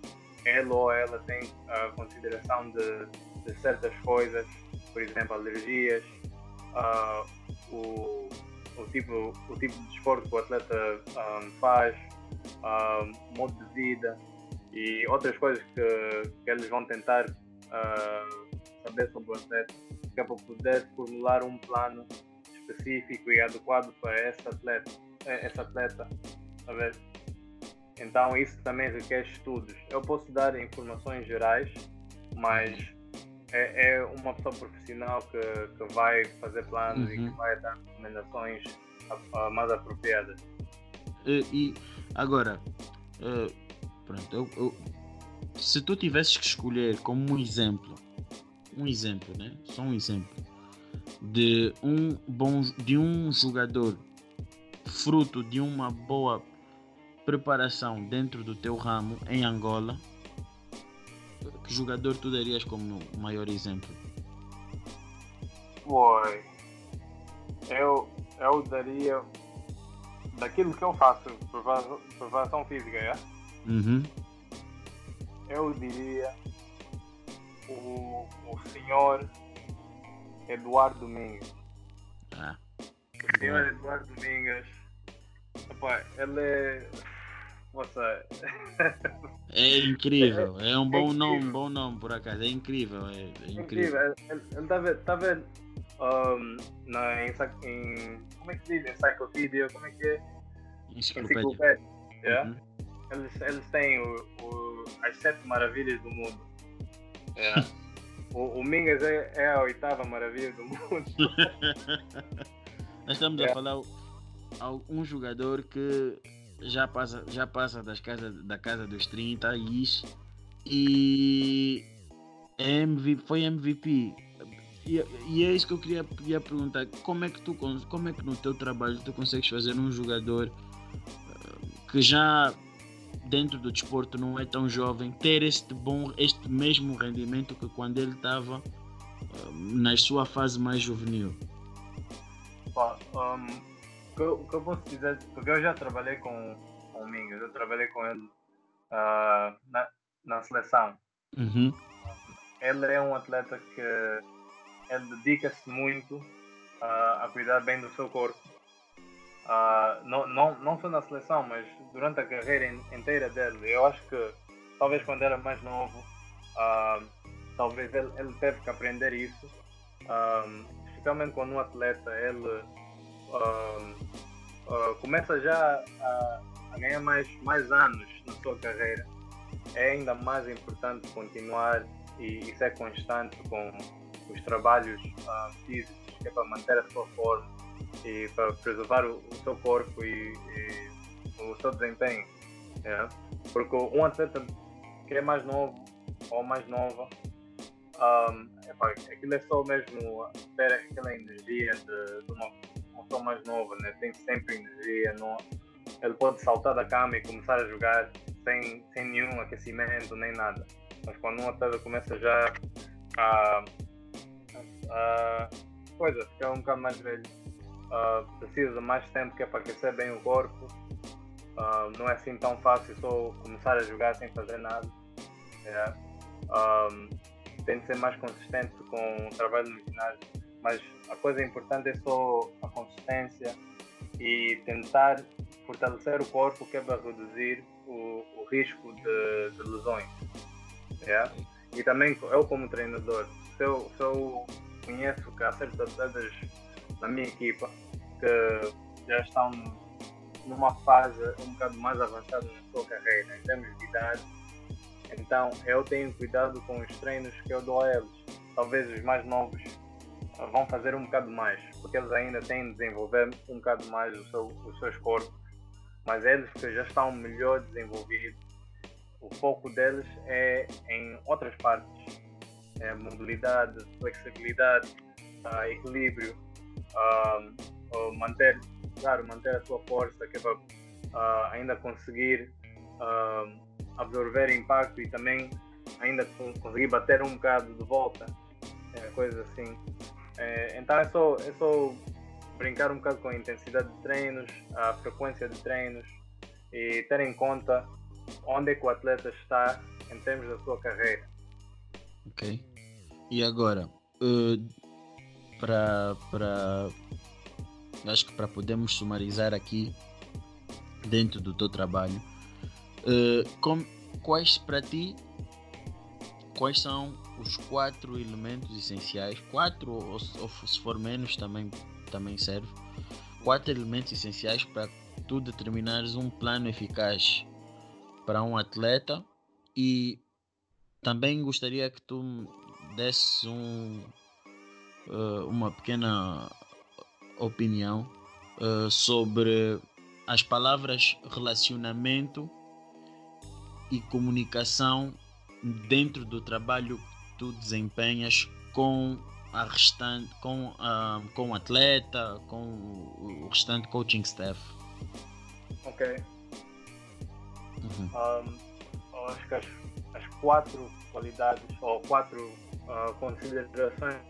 ele, ou ela tem a consideração de, de certas coisas, por exemplo, alergias, uh, o, o, tipo, o tipo de desporto que o atleta um, ah, faz, uh, modo de vida e outras coisas que, que eles vão tentar uh, saber sobre o atleta, que é para poder formular um plano específico e adequado para esse atleta, eh, atleta, sabe? Então isso também requer estudos. Eu posso dar informações gerais, mas é, é uma pessoa profissional que, que vai fazer planos uhum. e que uhum. vai dar recomendações a, a mais apropriadas. E, e agora, uh, pronto, eu, eu, se tu tivesses que escolher como um exemplo, um exemplo, né? Só um exemplo de um bom de um jogador fruto de uma boa preparação dentro do teu ramo em Angola, que jogador tu darias como o maior exemplo? Oi, eu, eu daria daquilo que eu faço, preparação física, é? Uhum. Eu diria o, o senhor Eduardo Domingues. Ah. O senhor Eduardo Domingues. Opa, ele é. É incrível, é um bom é nome, bom nome por acaso, é incrível, é, é incrível. Ele está vendo, tá vendo um, na, em, em, como é que diz? Enciclopédia, como é que é? Enciclopédia. Enciclopédia. Yeah? Uhum. Eles, eles têm o, o, as sete maravilhas do mundo. Yeah. (laughs) O, o Mingas é, é, a oitava maravilha do mundo. (laughs) Nós estamos é. a falar um jogador que já passa, já passa das casas, da casa dos 30 e é MVP, foi MVP. E, e, é isso que eu queria, queria perguntar. Como é que tu como é que no teu trabalho tu consegues fazer um jogador uh, que já dentro do desporto não é tão jovem ter este bom, este mesmo rendimento que quando ele estava uh, na sua fase mais juvenil? um, o, que eu, o que eu posso dizer, porque eu já trabalhei com, com o Mingas, eu trabalhei com ele uh, na, na seleção. Uhum. Ele é um atleta que ele dedica-se muito uh, a cuidar bem do seu corpo. Uh, não, não, não só na seleção, mas durante a carreira inteira dele. Eu acho que talvez quando era mais novo, uh, talvez ele, ele teve que aprender isso. especialmente quando um atleta ele começa já a, a, ganhar mais, mais anos na sua carreira. É ainda mais importante continuar e, e ser constante com os trabalhos físicos que é para manter a sua forma e para preservar o, o seu corpo e, e, o seu desempenho. É? Porque um atleta que é mais novo ou mais nova, um, epá, aquilo é só mesmo ter aquela energia de, de uma pessoa mais nova, né? tem sempre energia. Não, ele pode saltar da cama e começar a jogar sem, sem nenhum aquecimento nem nada. Mas quando um atleta começa já a, a coisa, ficar um bocado mais velho, uh, precisa mais tempo que é para aquecer bem o corpo. Uh, não é assim tão fácil só começar a jogar sem fazer nada. Yeah. Um, tem de ser mais consistente com o trabalho no ginásio. Mas a coisa importante é só a consistência e tentar fortalecer o corpo que é para reduzir o, o risco de, de lesões. Yeah? E também eu como treinador, se eu, se eu conheço que há certos atletas na minha equipa que já estão numa fase um bocado mais avançada na sua carreira, em termos de idade. Então eu tenho cuidado com os treinos que eu dou a eles. Talvez os mais novos vão fazer um bocado mais, porque eles ainda têm de desenvolver um bocado mais o seu, os seus corpos. Mas eles que já estão melhor desenvolvidos, o foco deles é em outras partes é, mobilidade, flexibilidade, uh, equilíbrio, uh, manter, claro, manter a sua força que é para uh, ainda conseguir absorver impacto e também ainda conseguir bater um bocado de volta, é, coisas assim. É, então é só, é só brincar um bocado com a intensidade de treinos, a frequência de treinos e ter em conta onde é que o atleta está em termos da sua carreira. Ok. E agora, uh, para acho que para podermos sumarizar aqui dentro do teu trabalho, uh, com, quais para ti quais são os quatro elementos essenciais, quatro ou, ou se for menos também também serve, quatro elementos essenciais para tu determinares um plano eficaz para um atleta. E também gostaria que tu desse um, uh, uma pequena opinião uh, sobre as palavras relacionamento e comunicação dentro do trabalho tu desempenhas com a restante com, uh, com o atleta com o restante coaching staff ok uhum. um, acho que as, as quatro qualidades ou quatro uh, considerações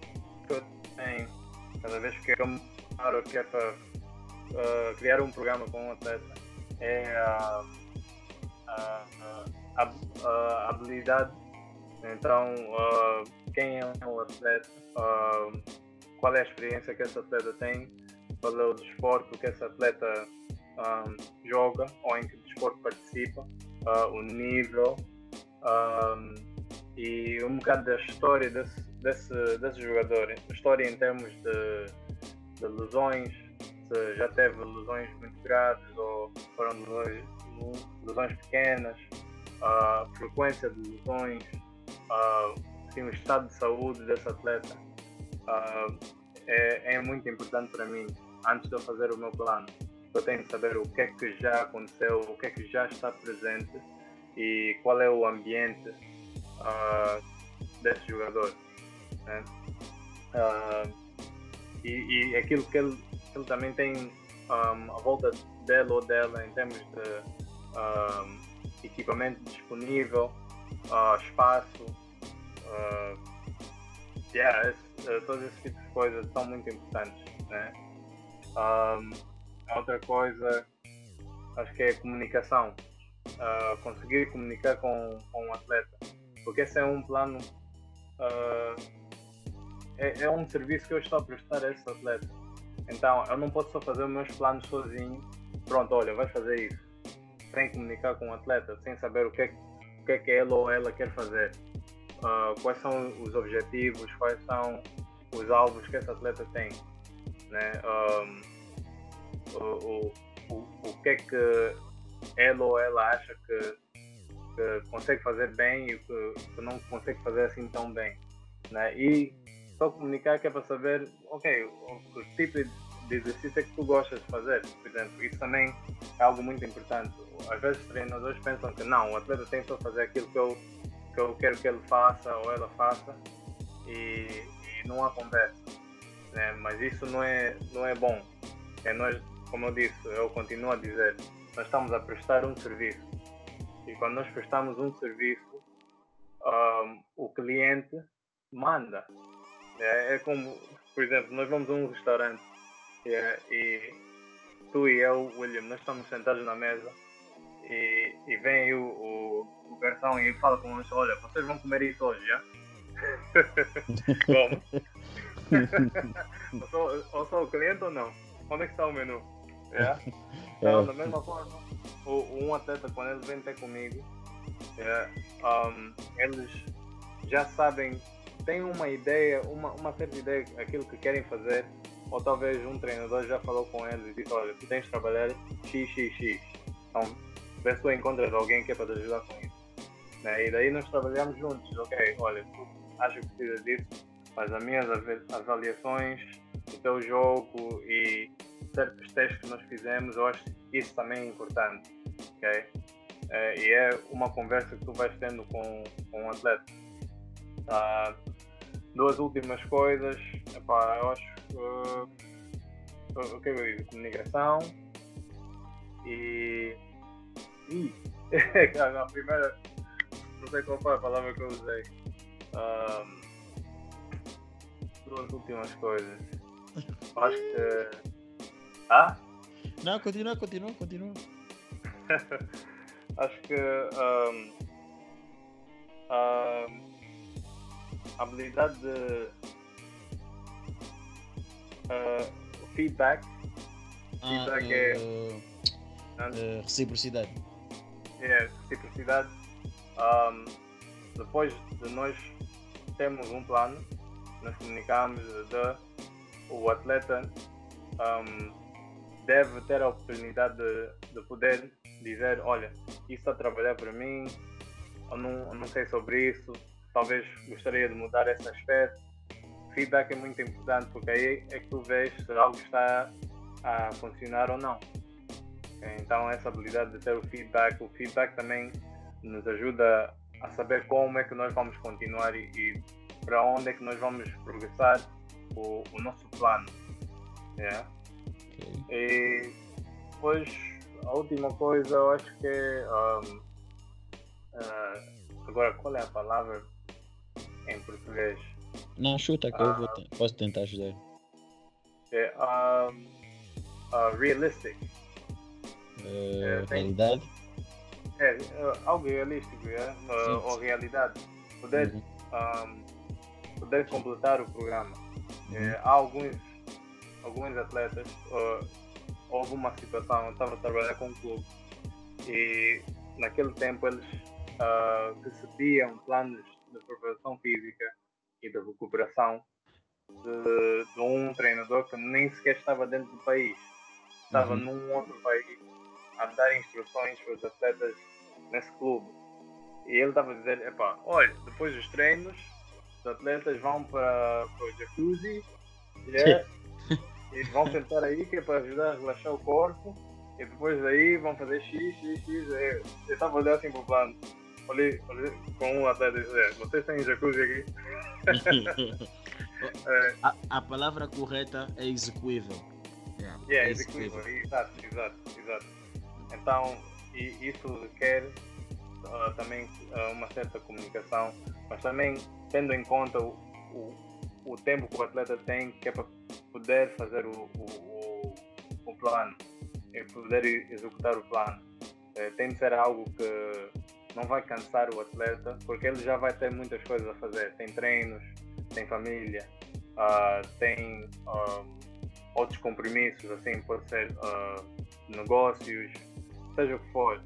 que eu tenho cada vez que eu paro que é para uh, criar um programa com um atleta é a, a, a, a habilidade então uh, quem é um atleta qual é a experiência que esse atleta tem qual é o desporto que esse atleta um, joga ou em que desporto participa o nível e um bocado da história desse, desse, desse jogador. História em termos de, de lesões, se já teve lesões muito graves ou foram lesões, lesões pequenas, a frequência de lesões, assim, o estado de saúde desse atleta. é, é muito importante para mim, antes de eu fazer o meu plano. Eu tenho que saber o que é que já aconteceu, o que é que já está presente e qual é o ambiente uh, desse jogador. Né? Uh, e, e aquilo que ele, ele também tem um, à volta dele ou dela em termos de um, equipamento disponível, uh, espaço, uh, yeah, esse, uh, todos esses tipos de coisas são muito importantes. Né? Um, outra coisa, acho que é comunicação. Uh, conseguir comunicar com, com o atleta. Porque esse é um plano, uh, é, é, um serviço que eu estou a prestar a esse atleta. Então, eu não posso só fazer os meus planos sozinho. Pronto, olha, vai fazer isso. Sem comunicar com o atleta, sem saber o que é, o que, é que ele ou ela quer fazer. Uh, quais são os objetivos, quais são os alvos que esse atleta tem. Né? Um, o, o, o, que é que ele ou ela acha que, que consegue fazer bem e o que, que, não consegue fazer assim tão bem. Né? E só comunicar que é para saber, ok, o, o tipo de exercício é que tu gostas de fazer, por exemplo. Isso também é algo muito importante. Às vezes os treinadores pensam que não, o atleta tem só fazer aquilo que eu, que eu quero que ele faça ou ela faça e, e não há conversa. Né? Mas isso não é, não é bom. É nós, como eu disse, eu continuo a dizer, nós estamos a prestar um serviço. E quando nós prestamos um serviço, um, o cliente manda. É, é, como, por exemplo, nós vamos a um restaurante é, e tu e eu, William, nós estamos sentados na mesa e, e vem o, o, o garçom e fala com nós, olha, vocês vão comer isso hoje, já? (laughs) Como? ou, (laughs) sou, ou sou o cliente ou não? Onde é que está o menu? É? Então, é. da mesma forma, um atleta, quando ele vem ter comigo, é, um, eles já sabem, têm uma ideia, uma, uma certa ideia daquilo que querem fazer, ou talvez um treinador já falou com eles e disse: Olha, tu tens de trabalhar x, x, x. Então, vê se tu encontras alguém que é para te ajudar com isso. Né? E daí nós trabalhamos juntos. Ok, olha, tu achas que precisas disso, mas as minhas avaliações, o teu jogo e certos testes que nós fizemos, eu acho que isso também é importante, ok? É, e é uma conversa que tu vais tendo com, com um atleta. Ah, duas últimas coisas, epá, eu acho uh, o que eu digo? Comunicação e. Ih, (laughs) a primeira, não sei qual foi a palavra que eu usei. Um, duas últimas coisas. Acho que ah? Não, continua, continua, continua. (laughs) Acho que um, a habilidade de uh, feedback. Ah, feedback uh, é uh, reciprocidade. É, reciprocidade. Um, depois de nós termos um plano, nós comunicamos de, o atleta um, deve ter a oportunidade de, de poder dizer, olha, isso está a trabalhar para mim, eu não, eu não sei sobre isso, talvez gostaria de mudar esse aspecto. Feedback é muito importante porque aí é que tu vês se algo está a funcionar ou não. Então essa habilidade de ter o feedback, o feedback também nos ajuda a saber como é que nós vamos continuar e, e para onde é que nós vamos progressar o, o nosso plano. Yeah. E depois, a última coisa, eu acho que é. Um, uh, agora, qual é a palavra em português? Não, chuta que uh, eu vou ah. posso tentar ajudar. É um, uh, realistic. É, realidade? É, algo realístico, é? ou realidade. Poder, uhum. um, poder completar o programa. Uhum. É, há alguns alguns atletas, uh, houve uma situação, eu estava a trabalhar com um clube e naquele tempo eles uh, recebiam planos de preparação física e de recuperação de, de, um treinador que nem sequer estava dentro do país, estava uhum. num outro país a dar instruções para os atletas nesse clube. E ele estava a dizer, epá, olha, depois dos treinos, os atletas vão para, para o jacuzzi, yeah, e vão sentar aí que é para ajudar a relaxar o corpo e depois daí vão fazer X, X, X. Eu estava a olhar assim para o plano. Olhei, olhei com um e disse, vocês têm jacuzzi aqui? (laughs) é. a, a, palavra correta é execuível. Yeah, yeah é execuível, exato, exato, exato. Então, isso requer uh, também uh, uma certa comunicação, mas também tendo em conta o, o, o, tempo que o atleta tem que é para poder fazer o, o, o plano e poder executar o plano. É, tem de ser algo que não vai cansar o atleta, porque ele já vai ter muitas coisas a fazer. Tem treinos, tem família, uh, tem uh, outros compromissos, assim, pode ser uh, negócios, seja o que for.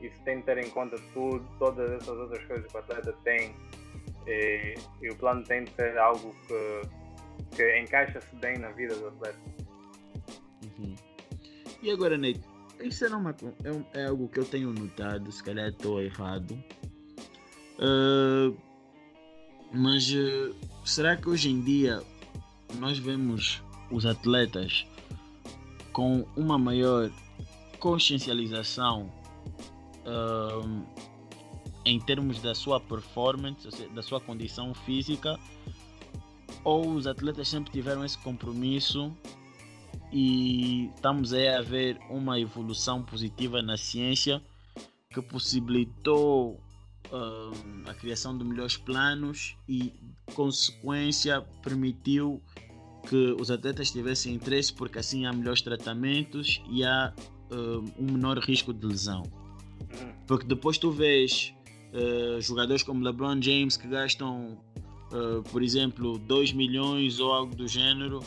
Isso tem de ter em conta tudo, todas essas outras coisas que o atleta tem. E, e o plano tem de ser algo que, que encaixa-se bem na vida do atleta. Uhum. E agora, Nate, isso é, uma, é, é, algo que eu tenho notado, se calhar estou errado. Uh, mas uh, será que hoje em dia nós vemos os atletas com uma maior consciencialização uh, em termos da sua performance, da sua condição física, ou os atletas sempre tiveram esse compromisso e estamos aí a ver uma evolução positiva na ciência que possibilitou uh, a criação de melhores planos e, consequência, permitiu que os atletas tivessem interesse porque assim há melhores tratamentos e há uh, um menor risco de lesão. Porque depois tu vês uh, jogadores como LeBron James que gastam, por exemplo, 2 milhões ou algo do gênero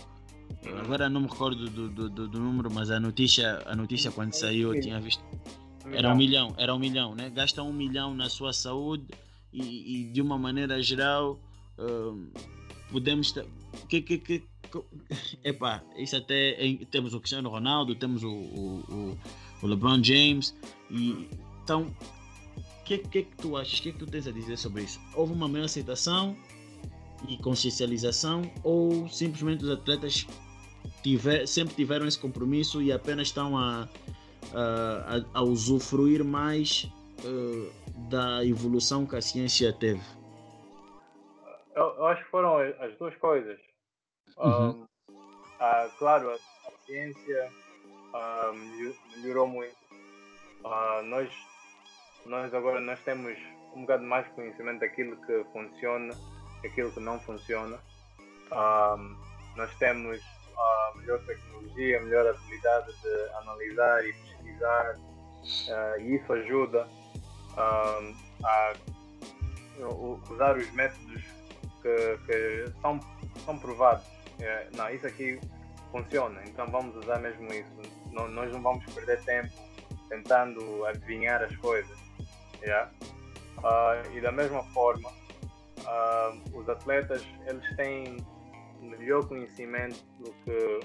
Agora não me recordo do, do, do, do, número, mas a notícia, a notícia quando saiu eu tinha visto. Era um milhão, era um milhão, né? Gasta um milhão na sua saúde e, e de uma maneira geral uh, podemos. Que, que, que, (laughs) epá, isso até temos o Cristiano Ronaldo, temos o, o, o LeBron James e então o que, que, que tu achas? O que, que tu tens a dizer sobre isso? Houve uma maior aceitação e consciencialização ou simplesmente os atletas tiver, sempre tiveram esse compromisso e apenas estão a, a, a, usufruir mais uh, da evolução que a ciência teve? Eu, eu acho que foram as duas coisas. Uhum. Um, uh, claro, a, a ciência melhorou muito. Uh, nós, nós agora nós temos um bocado mais conhecimento daquilo que funciona, daquilo que não funciona. nós temos a melhor tecnologia, a melhor habilidade de analisar e pesquisar, uh, e isso ajuda uh, a usar os métodos que, que são, são provados. É, não, isso aqui funciona, então vamos usar mesmo isso. Nós não vamos perder tempo tentando adivinhar as coisas. Yeah? E da mesma forma, uh, os atletas eles têm melhor conhecimento do que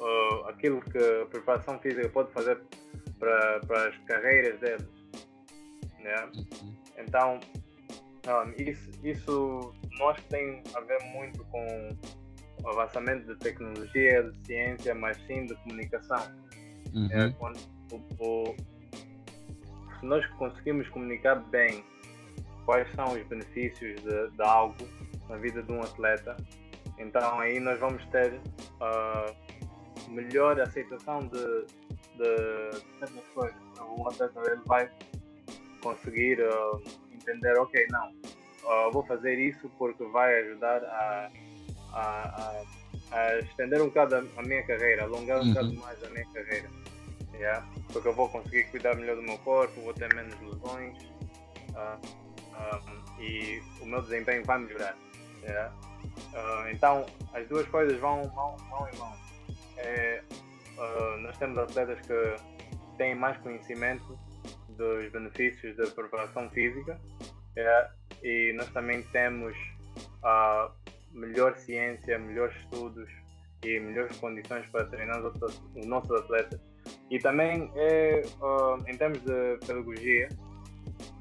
uh, aquilo que a preparação física pode fazer para, para as carreiras deles. Né? Então, um, isso, isso nós tem a ver muito com o avançamento de tecnologia, de ciência, mas sim de comunicação. Uhum. É, quando, o, o, se nós conseguimos comunicar bem quais são os benefícios de, de algo na vida de um atleta, então aí nós vamos ter uh, melhor aceitação de, de certas coisas. O atleta ele vai conseguir uh, entender, ok, não, uh, vou fazer isso porque vai ajudar a, a, a, a estender um bocado a, minha carreira, alongar um uhum. bocado mais a minha carreira. Yeah? Porque eu vou conseguir cuidar melhor do meu corpo, vou ter menos lesões um, e o meu desempenho vai melhorar. Yeah? Uh, então, as duas coisas vão mão, mão em mão. É, uh, nós temos atletas que têm mais conhecimento dos benefícios da preparação física é, e nós também temos uh, melhor ciência, melhores estudos e melhores condições para treinar os, os nossos atletas. E também é, em termos de pedagogia,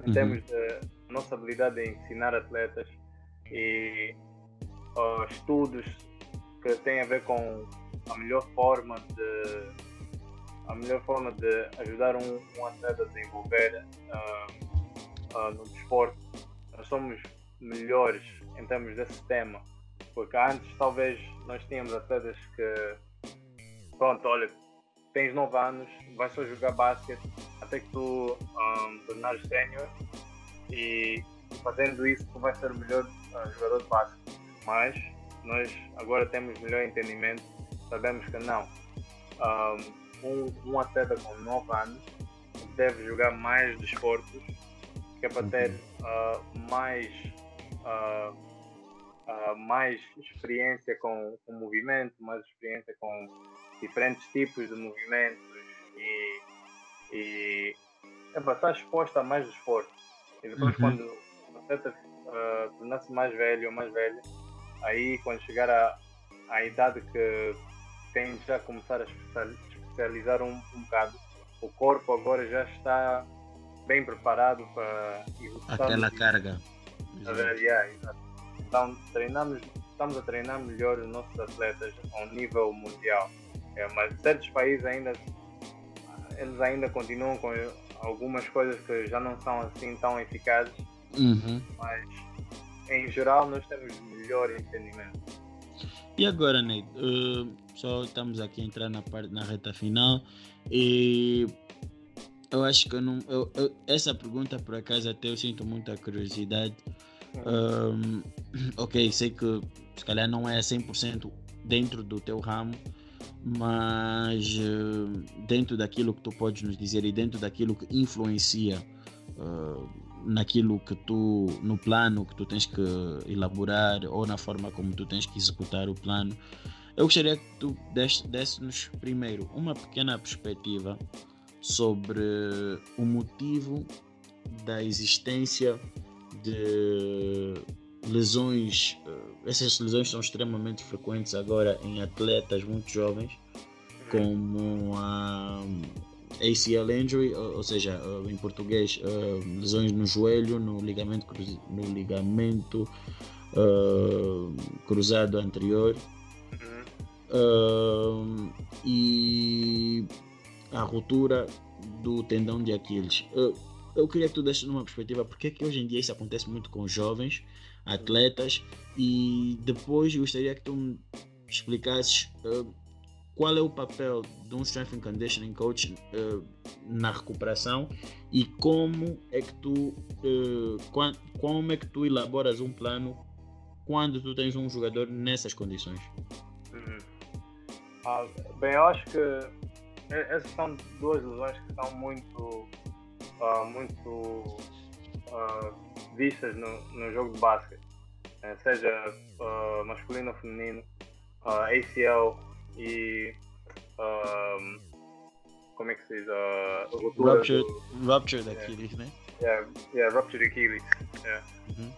em uhum. termos de nossa habilidade de ensinar atletas e uh, estudos que têm a ver com a melhor forma de a melhor forma de ajudar um, um atleta a desenvolver uh, no desporto. Nós somos melhores em termos desse tema, porque antes talvez nós tínhamos atletas que pronto, olha, tens 9 anos, vais só jogar basquete até que tu um, tornares sénior e fazendo isso tu vais ser o melhor uh, jogador de basquete. Mas nós agora temos melhor entendimento, sabemos que não. Um, um atleta com 9 anos deve jogar mais desportos, que é para uhum. ter uh, mais, uh, uh, mais experiência com, com movimento, mais experiência com diferentes tipos de movimentos e, e é para estar exposto a mais desporto. E depois, uhum. quando o atleta uh, tornar-se mais velho ou mais velho, aí quando chegar à, à idade que tem já começar a especializar um, um bocado, o corpo agora já está bem preparado para aquela carga. Yeah, então treinamos, estamos a treinar melhor os nossos atletas a um nível mundial. É, mas certos países ainda eles ainda continuam com algumas coisas que já não são assim tão eficazes. Uhum. Mas em geral nós temos melhor entendimento. E agora, Ney, uh, só estamos aqui a entrar na parte na reta final e eu acho que eu não. Eu, eu, essa pergunta, por acaso, até eu sinto muita curiosidade. Um, ok, sei que se calhar não é 100% dentro do teu ramo, mas uh, dentro daquilo que tu podes nos dizer e dentro daquilo que influencia uh, naquilo que tu, no plano que tu tens que elaborar ou na forma como tu tens que executar o plano, eu gostaria que tu desse-nos primeiro uma pequena perspectiva sobre o motivo da existência de lesões. Eh, essas lesões são extremamente frequentes agora em atletas muito jovens, como a ACL injury, ou seja, eh, em português, eh, lesões no joelho, no ligamento, no ligamento cruzado anterior. Uhum. e a ruptura do tendão de Aquiles. Eu, queria que tu desse numa perspectiva porque é que hoje em dia isso acontece muito com jovens atletas e depois gostaria que tu me explicasses uh, qual é o papel de um strength and conditioning coach uh, na recuperação e como é que tu uh, como é que tu elaboras um plano quando tu tens um jogador nessas condições. Uhum. Ah, bem, eu acho que essas são duas lesões que são muito, uh, muito uh, vistas no, no jogo de basquete, uh, seja masculino ou feminino, ACL e como é que se diz? Uh, rupture, do, rupture yeah, Achilles, né? Yeah, yeah, rupture Achilles. Yeah. Uhum.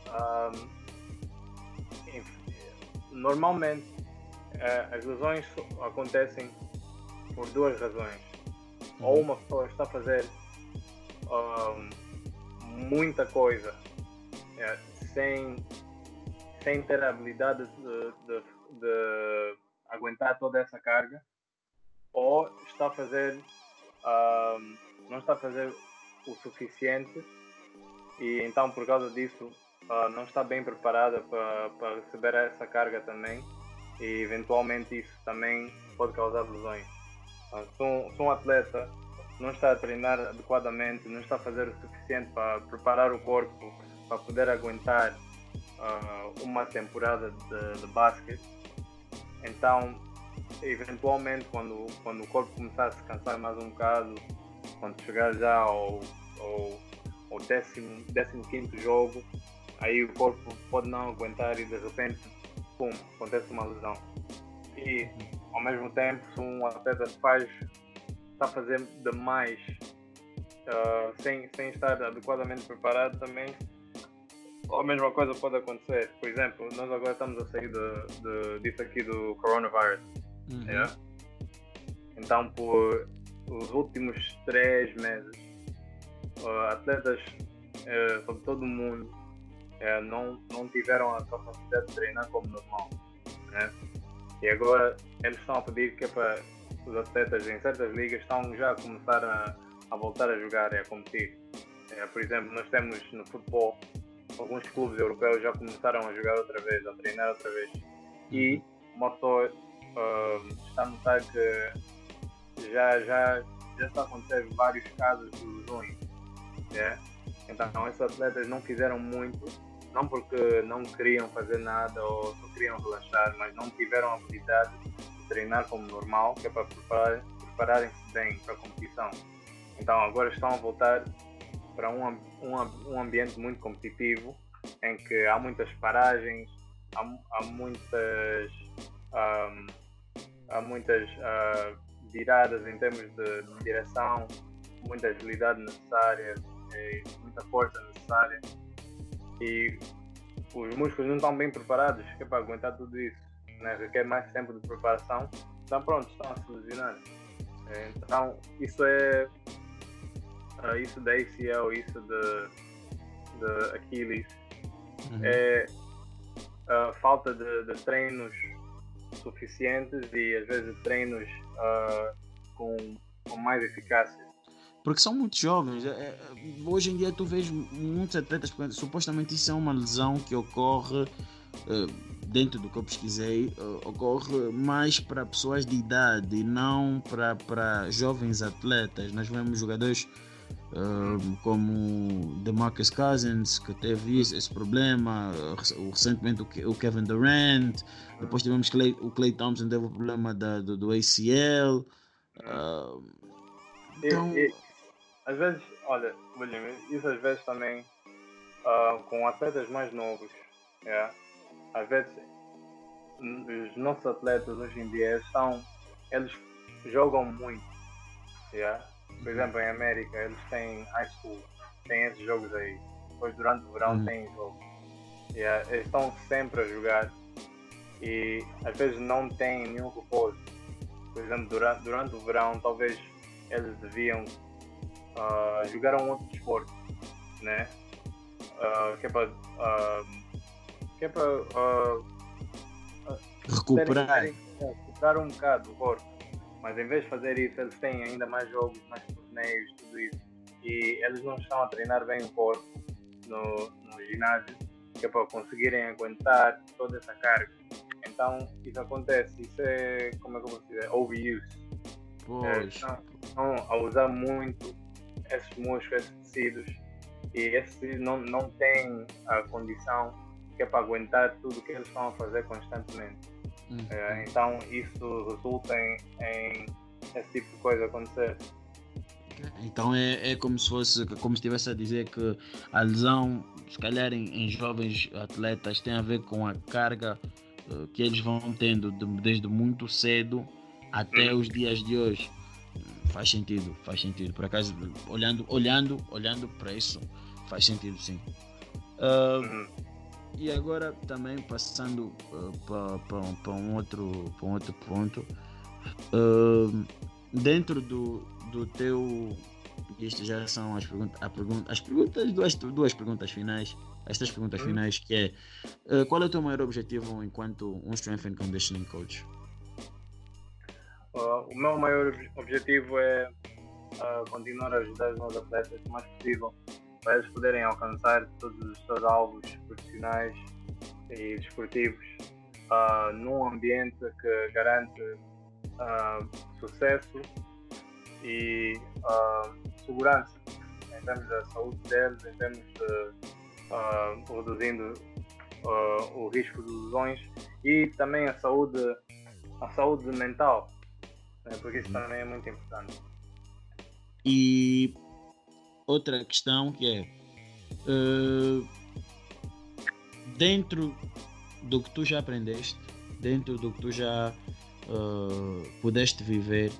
Um, normalmente as lesões acontecem por duas razões. Uhum. Ou uma pessoa está a fazer um, muita coisa é, sem, sem ter a habilidade de, de, de, aguentar toda essa carga, ou está a fazer não está a fazer o suficiente e então por causa disso uh, não está bem preparada para, receber essa carga também e eventualmente isso também pode causar lesões. Se um, se um atleta não está a treinar adequadamente, não está a fazer o suficiente para preparar o corpo para poder aguentar uh, uma temporada de, de basquete, então eventualmente quando, quando o corpo começar a se cansar mais um bocado, quando chegar já ao, ao, ao décimo, décimo quinto jogo, aí o corpo pode não aguentar e de repente, pum, acontece uma lesão. E ao mesmo tempo, se um atleta faz, está a fazer demais uh, sem, sem estar adequadamente preparado também, a mesma coisa pode acontecer. Por exemplo, nós agora estamos a sair de, de, disso aqui do coronavirus. Uhum. Yeah? Então, por os últimos três meses, uh, atletas uh, sobre todo o mundo uh, não, não tiveram a capacidade de treinar como normal. Né? E agora eles estão a pedir que é para os atletas em certas ligas estão já a começar a, a voltar a jogar e a competir. É, por exemplo, nós temos no futebol alguns clubes europeus já começaram a jogar outra vez, a treinar outra vez. E uma pessoa uh, está a notar que já, já, já está acontecendo vários casos de lesões. Yeah? Então esses atletas não fizeram muito, não porque não queriam fazer nada ou só queriam relaxar, mas não tiveram a habilidade de treinar como normal, que é para preparar, prepararem-se bem para a competição. Então agora estão a voltar para um, um, um ambiente muito competitivo, em que há muitas paragens, há, há muitas, um, há muitas uh, viradas em termos de, de direção, muita agilidade necessária, muita força necessária. E os músculos não estão bem preparados é para aguentar tudo isso. Né? Requer mais tempo de preparação. Então, pronto, estão a se. Então, isso é. Uh, isso da ACL, isso de, de Aquiles, uhum. é uh, falta de, de, treinos suficientes e às vezes treinos uh, com, com mais eficácia porque são muito jovens. É, é, hoje em dia tu vês muitos atletas, supostamente isso é uma lesão que ocorre, é, dentro do que eu pesquisei, ocorre mais para pessoas de idade e não para, para jovens atletas. Nós vemos jogadores como DeMarcus Cousins, que teve esse problema, recentemente o Kevin Durant, depois tivemos o Clay Thompson, teve o problema da, do, do ACL. então... E, e às vezes, olha, William, isso às vezes também uh, com atletas mais novos, yeah? às vezes os nossos atletas hoje em dia estão, eles jogam muito. Yeah? Por exemplo, em América eles têm high school, têm esses jogos aí. Depois durante o verão uhum. tem jogos. Yeah? Eles estão sempre a jogar e às vezes não têm nenhum repouso. Por exemplo, durante, durante o verão talvez eles deviam uh, jogar um outro desporto, né? Uh, que é para uh, que é para recuperar. Terem, recuperar um bocado o corpo. Mas em vez de fazer isso, eles têm ainda mais jogos, mais torneios, tudo isso. E eles não estão a treinar bem o corpo no, no ginásio, que é para conseguirem aguentar toda essa carga. Então, isso acontece. Isso é, como é que eu vou dizer? Overuse. É, estão, estão a usar muito esses músculos, esses tecidos, e esses não, não têm a condição que é para aguentar tudo o que eles estão a fazer constantemente. Uhum. É, então isso resulta em, em, esse tipo de coisa acontecer. Então é, é como se fosse, como se estivesse a dizer que a lesão, se calhar em, em jovens atletas, tem a ver com a carga uh, que eles vão tendo de, desde muito cedo até uhum. os dias de hoje. Faz sentido, faz sentido. Por acaso, olhando, olhando, olhando para isso, faz sentido sim. Uh, e agora também passando uh, para um outro um outro ponto, uh, dentro do, do teu isto já são as perguntas, a pergunta, as perguntas duas, duas perguntas finais, estas perguntas uhum. finais que é qual é o teu maior objetivo enquanto um strength and conditioning coach? Uh, o meu maior objetivo é uh, continuar a ajudar os meus atletas o mais possível para eles poderem alcançar todos os seus alvos profissionais e desportivos uh, num ambiente que garante sucesso e segurança em termos da saúde deles, em termos de reduzindo o risco de lesões e também a saúde, a saúde mental né, porque isso também é muito importante. E outra questão que é uh, dentro do que tu já aprendeste, dentro do que tu já uh, pudeste viver,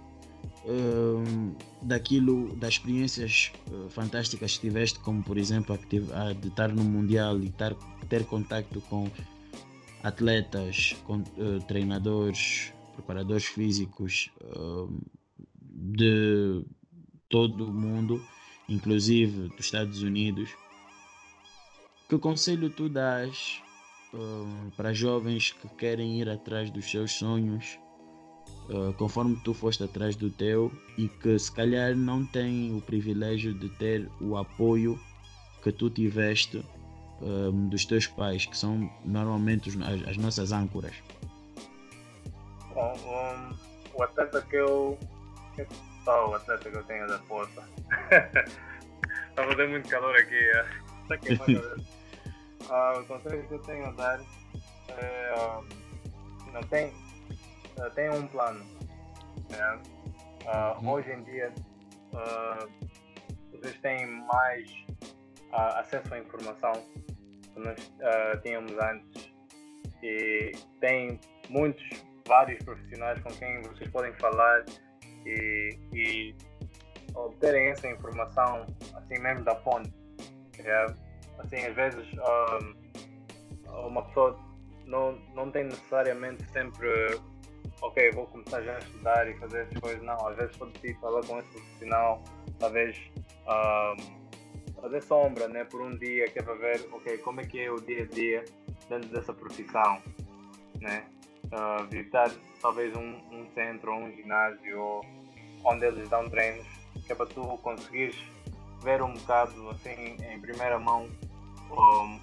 uh, daquilo, das experiências fantásticas que tiveste, como por exemplo a, de estar no Mundial e tar, ter contato com atletas, com treinadores, preparadores físicos de todo o mundo, inclusive dos Estados Unidos. Que conselho tu dás uh, para jovens que querem ir atrás dos seus sonhos, uh, conforme tu foste atrás do teu, e que se calhar não têm o privilégio de ter o apoio que tu tiveste dos teus pais, que são normalmente as, as nossas âncoras? um, o atleta que eu qualquer tal atleta que eu tenha da força. (laughs) Está fazendo muito calor aqui, é. Está queimando uh, (laughs) O conselho que eu tenho a dar é. Uh, não tem, tem um plano. Né? Uh, hoje em dia, uh, vocês têm mais acesso à informação que nós tínhamos antes e tem muitos, vários profissionais com quem vocês podem falar e, e obterem essa informação assim mesmo da fonte. É, assim, às vezes um, uma pessoa não, não tem necessariamente sempre ok, vou começar já a estudar e fazer essas coisas. Não, às vezes pode ir falar com esse profissional, talvez um, fazer sombra né, por um dia, que é para ver ok, como é que é o dia a dia dentro dessa profissão. Né? Uh, visitar talvez um, um centro um ginásio onde eles dão treinos, que é para tu conseguires ver um bocado assim em primeira mão um,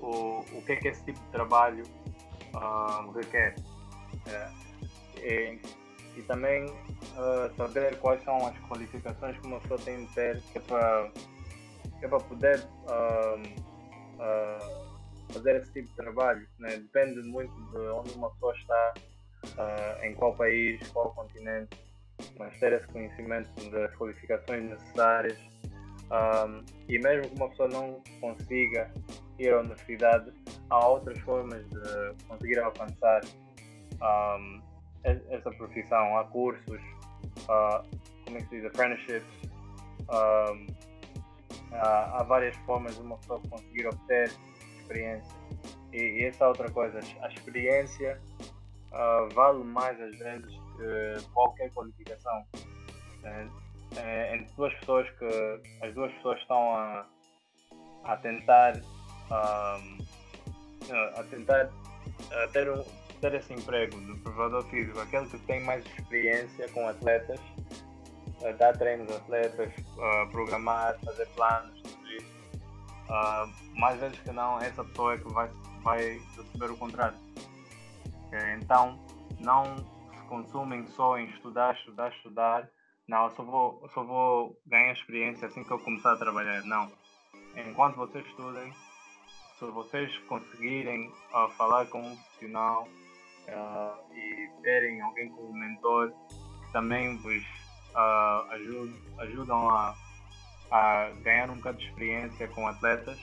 o, o que é que esse tipo de trabalho um, requer. É, e, e, também uh, saber quais são as qualificações que uma pessoa tem de ter, que é para, que é para poder uh, fazer esse tipo de trabalho. Né? Depende muito de onde uma pessoa está, uh, em qual país, qual continente, mas ter esse conhecimento das qualificações necessárias. Um, e mesmo que uma pessoa não consiga ir à universidade, há outras formas de conseguir alcançar um, essa profissão. Há cursos, uh, como é que se diz, apprenticeships. Um, há, há, várias formas de uma pessoa conseguir obter experiência. E, e essa é outra coisa, a experiência uh, vale mais às vezes que qualquer qualificação. É, é, entre duas pessoas que as duas pessoas estão a, a tentar um, a tentar a ter, um, ter esse emprego de provador físico, aquele que tem mais experiência com atletas, dar treinos a atletas, programar, fazer planos. Uh, mais vezes que não, essa pessoa é que vai, vai receber o contrato. Então, não se consumem só em estudar, estudar, estudar. Não, eu só vou, só vou ganhar experiência assim que eu começar a trabalhar. Não. Enquanto vocês estudem, se vocês conseguirem uh, falar com um profissional uh, e terem alguém como mentor também vos uh, ajud, ajudam a, a, ganhar um bocado de experiência com atletas,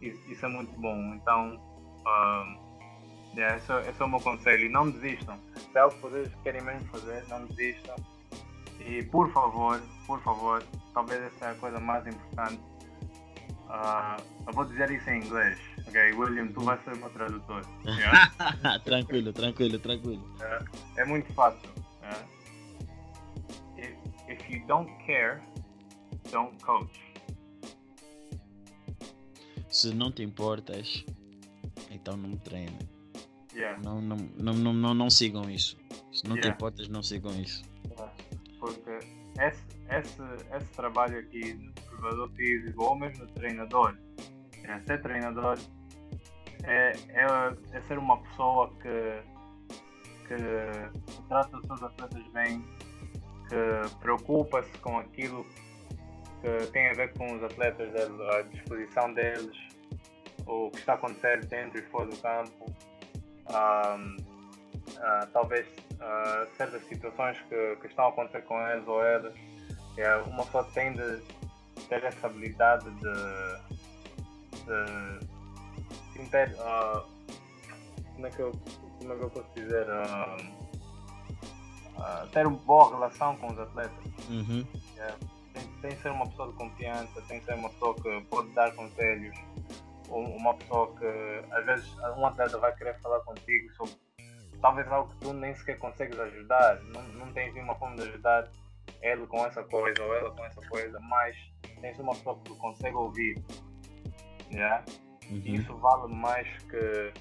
isso, isso é muito bom. Então, uh, yeah, esse, esse, é o meu conselho. E não desistam. Se é algo que vocês querem mesmo fazer, não desistam. E por favor, por favor, talvez essa é a coisa mais importante Uh, eu vou dizer isso em inglês. Ok, William, tu vais ser meu tradutor. Yeah? (laughs) tranquilo, tranquilo, tranquilo. Uh, é muito fácil. Uh, if, if you don't care, don't coach. Se não te importas, então não treina. Yeah. Não, não, não, não, não, não sigam isso. Se não yeah. te importas, não sigam isso. Porque esse, esse, esse trabalho aqui preparador físico ou mesmo treinador, é, ser treinador é, é, é, ser uma pessoa que, que trata os seus atletas bem, que preocupa-se com aquilo que tem a ver com os atletas, a disposição deles, o que está a acontecer dentro e fora do campo. Um, uh, talvez uh, certas situações que, que, estão a acontecer com eles ou elas. É, uma pessoa tem de ter essa habilidade de, de, de uh, como, é que eu, como é que eu posso dizer, ter uma boa relação com os atletas. Uhum. Yeah. Tem, tem que ser uma pessoa de confiança, tem que ser uma pessoa que pode dar conselhos, uma pessoa que às vezes um atleta vai querer falar contigo sobre talvez algo que tu nem sequer consegues ajudar, não, não tens nenhuma forma de ajudar ele com essa coisa ou ela com essa coisa, mas tens uma pessoa que consegue ouvir. Yeah? Uhum. Isso vale mais que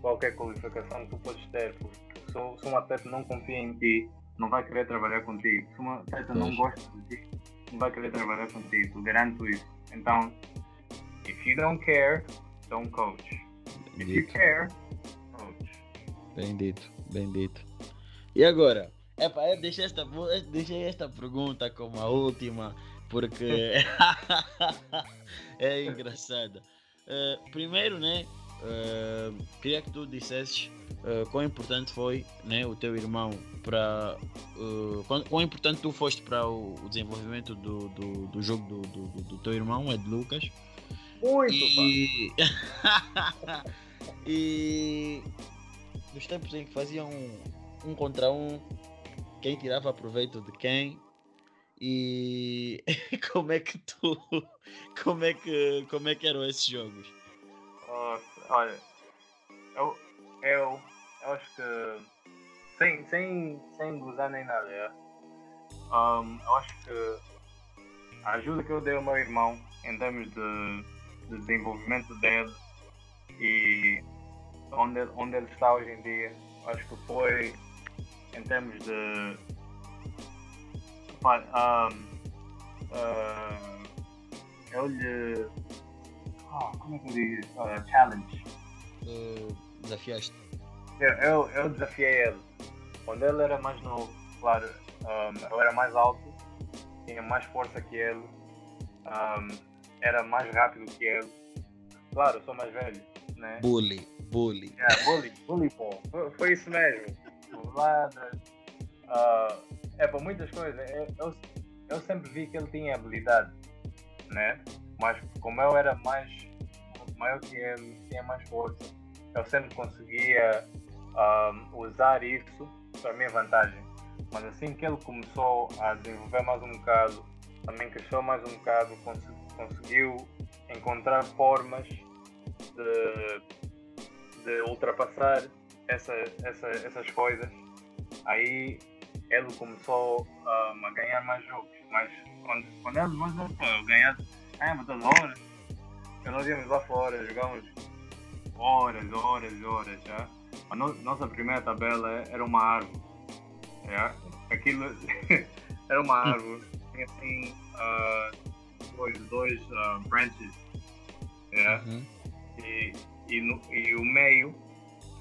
qualquer qualificação que tu podes ter, porque se, se um atleta não confia em ti, não vai querer trabalhar contigo. Se um atleta não gosta de ti, não vai querer trabalhar contigo, garanto isso. Então, if you don't care, don't coach. If you care, coach. Bem dito, bem dito. E agora, Epa, eu deixei esta, eu deixei esta pergunta como a última, porque (laughs) é engraçada. Uh, primeiro, né? Uh, queria que tu dissesses uh, quão importante foi né, o teu irmão para. Uh, quão, quão, importante tu foste para o, o desenvolvimento do, do, do jogo do, do, do, teu irmão, Ed Lucas. Muito, e... (laughs) e nos tempos em que faziam um, um contra um, quem tirava proveito de quem e (laughs) como é que tu (laughs) como é que como é que eram esses jogos olha eu eu, eu acho que sem sem sem gozar nem nada é? um, eu acho que a ajuda que eu dei ao meu irmão em termos de, de desenvolvimento dele e onde, onde ele está hoje em dia acho que foi em termos de um, uh, eu lhe oh, como é que eu digo uh, challenge. Uh, desafiaste. Eu, eu, desafiei ele. Quando ele era mais novo claro um, eu era mais alto tinha mais força que ele um, era mais rápido que ele. Claro eu sou mais velho né? bully bully. Yeah, bully bully pô. Foi, foi isso mesmo. Ladas uh, é para muitas coisas. Eu, eu, eu, sempre vi que ele tinha habilidade, né? Mas como eu era mais maior que ele, tinha mais força, eu sempre conseguia um, usar isso para minha vantagem. Mas assim que ele começou a desenvolver mais um bocado, também cresceu mais um bocado, cons conseguiu encontrar formas de, de ultrapassar essa, essa, essas coisas aí ele começou um, a ganhar mais jogos. Mas quando, quando ele mais eu ganhar, ganhava toda hora. Nós íamos lá fora, jogávamos horas, horas, horas. Já. A no, nossa primeira tabela era uma árvore. Já. Aquilo (laughs) era uma árvore. Tinha assim uh, dois, dois uh, branches. Já. Uhum. E, e, no, e o meio,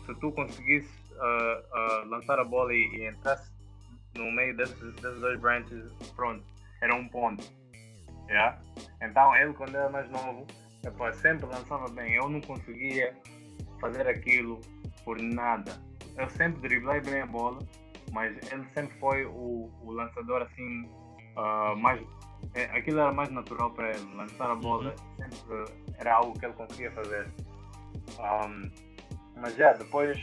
se tu conseguisse uh, lançar a bola e, e entrasse no meio desses, desses dois branches, pronto, era um ponto. Yeah? Então ele quando era mais novo, epa, sempre lançava bem. Eu não conseguia fazer aquilo por nada. Eu sempre driblei bem a bola, mas ele sempre foi o, o lançador assim uh, mais. É, aquilo era mais natural para ele. Lançar a bola uhum. sempre era algo que ele conseguia fazer. Um, mas já depois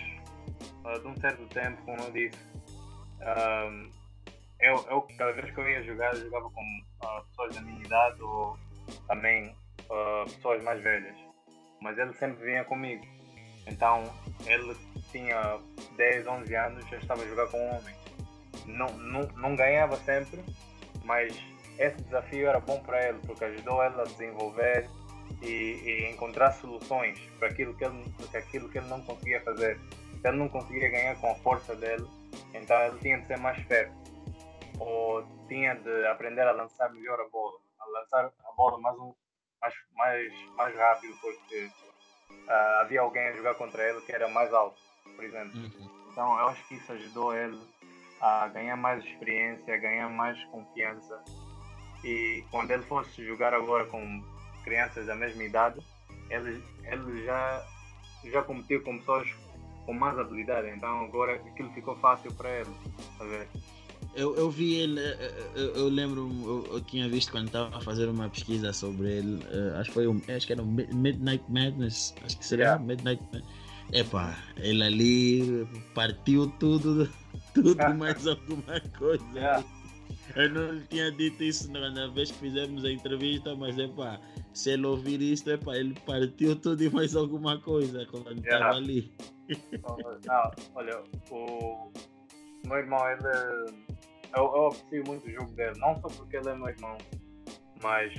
uh, de um certo tempo, como eu disse, um, eu, eu, cada vez que eu ia jogar, eu jogava com uh, pessoas da minha idade ou também uh, pessoas mais velhas. Mas ele sempre vinha comigo. Então ele tinha 10, 11 anos, já estava a jogar com homem. Não, não, não ganhava sempre, mas esse desafio era bom para ele, porque ajudou ele a desenvolver e, e encontrar soluções para aquilo que, ele, para aquilo que ele não conseguia fazer. Se ele não conseguia ganhar com a força dele, então ele tinha de ser mais esperto. Ou tinha de aprender a lançar melhor a bola. A lançar a bola mais, um, mais, mais, mais rápido, porque uh, havia alguém a jogar contra ele que era mais alto, por exemplo. Uhum. Então eu acho que isso ajudou ele a ganhar mais experiência, a ganhar mais confiança. E quando ele fosse jogar agora com crianças da mesma idade, ele, ele já, já competiu com pessoas com mais habilidade, então agora aquilo ficou fácil para ele. Tá eu, eu vi ele, eh, eh, eu, eu lembro, eu, eu, tinha visto quando estava a fazer uma pesquisa sobre ele, uh, acho que foi o, acho que era o Midnight Madness, acho que seria yeah. Midnight Madness. Epá, ele ali partiu tudo, (laughs) tudo (laughs) mais alguma coisa. Yeah. Eu não lhe tinha dito isso na, vez que fizemos a entrevista, mas é pá, se ele ouvir isso, é pá, ele partiu tudo e mais alguma coisa quando estava yeah. ali. Não, olha, o meu irmão, ele. Eu, eu aprecio muito o jogo dele, não só porque ele é meu irmão, mas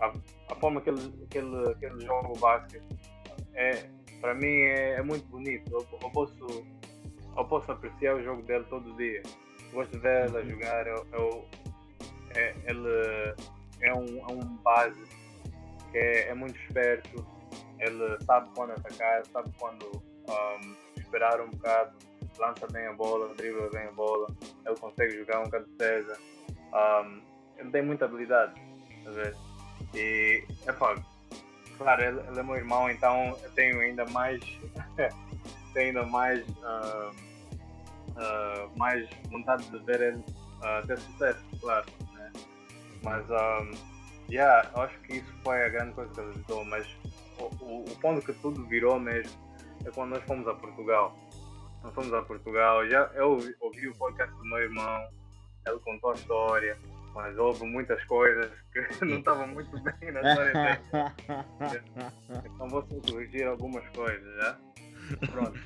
a, a forma que ele, que, ele, que ele joga o basquete é, para mim é, é muito bonito. Eu, eu, posso, eu posso apreciar o jogo dele todo dia. Gosto a uhum. jogar. Eu, eu é, ele é um, é um base que é, é muito esperto. Ele sabe quando atacar, sabe quando um, esperar um bocado. Lança bem a bola, dribla bem a bola, ele consegue jogar um bocado de defesa. Um, ele tem muita habilidade? E, é pá, claro, ele, ele, é meu irmão, então eu tenho ainda mais, (laughs) tenho ainda mais, uh, uh, mais vontade de ver ele uh, ter sucesso, claro, né? Mas, um, yeah, acho que isso foi a grande coisa que ele ajudou, mas o, o, o ponto que tudo virou mesmo é quando nós fomos a Portugal. Nós fomos a Portugal, já eu ouvi, o podcast do meu irmão, ele contou a história, mas houve muitas coisas que (laughs) não estavam muito bem na história dele. Então vou corrigir algumas coisas, já? Pronto.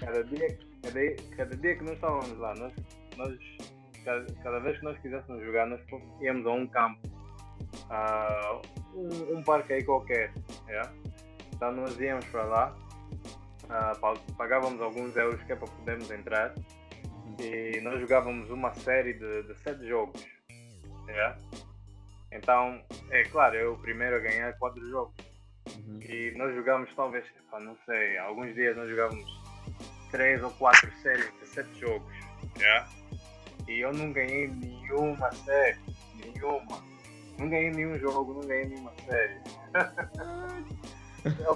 Cada dia, cada, cada dia que nós estávamos lá, nós, nós cada, cada vez que nós quiséssemos jogar, nós íamos a um campo, a um, um parque aí qualquer, yeah? então nós íamos para lá, uh, pagávamos alguns euros que é para podermos entrar e nós jogávamos uma série de, de sete jogos. Yeah? Então, é claro, eu o primeiro a ganhar quatro jogos. Uhum. E nós jogávamos talvez, não sei, alguns dias nós jogávamos três ou quatro séries de sete jogos. Yeah? E eu não ganhei nenhuma série. Nenhuma. Não ganhei nenhum jogo, não ganhei nenhuma série. (laughs) eu,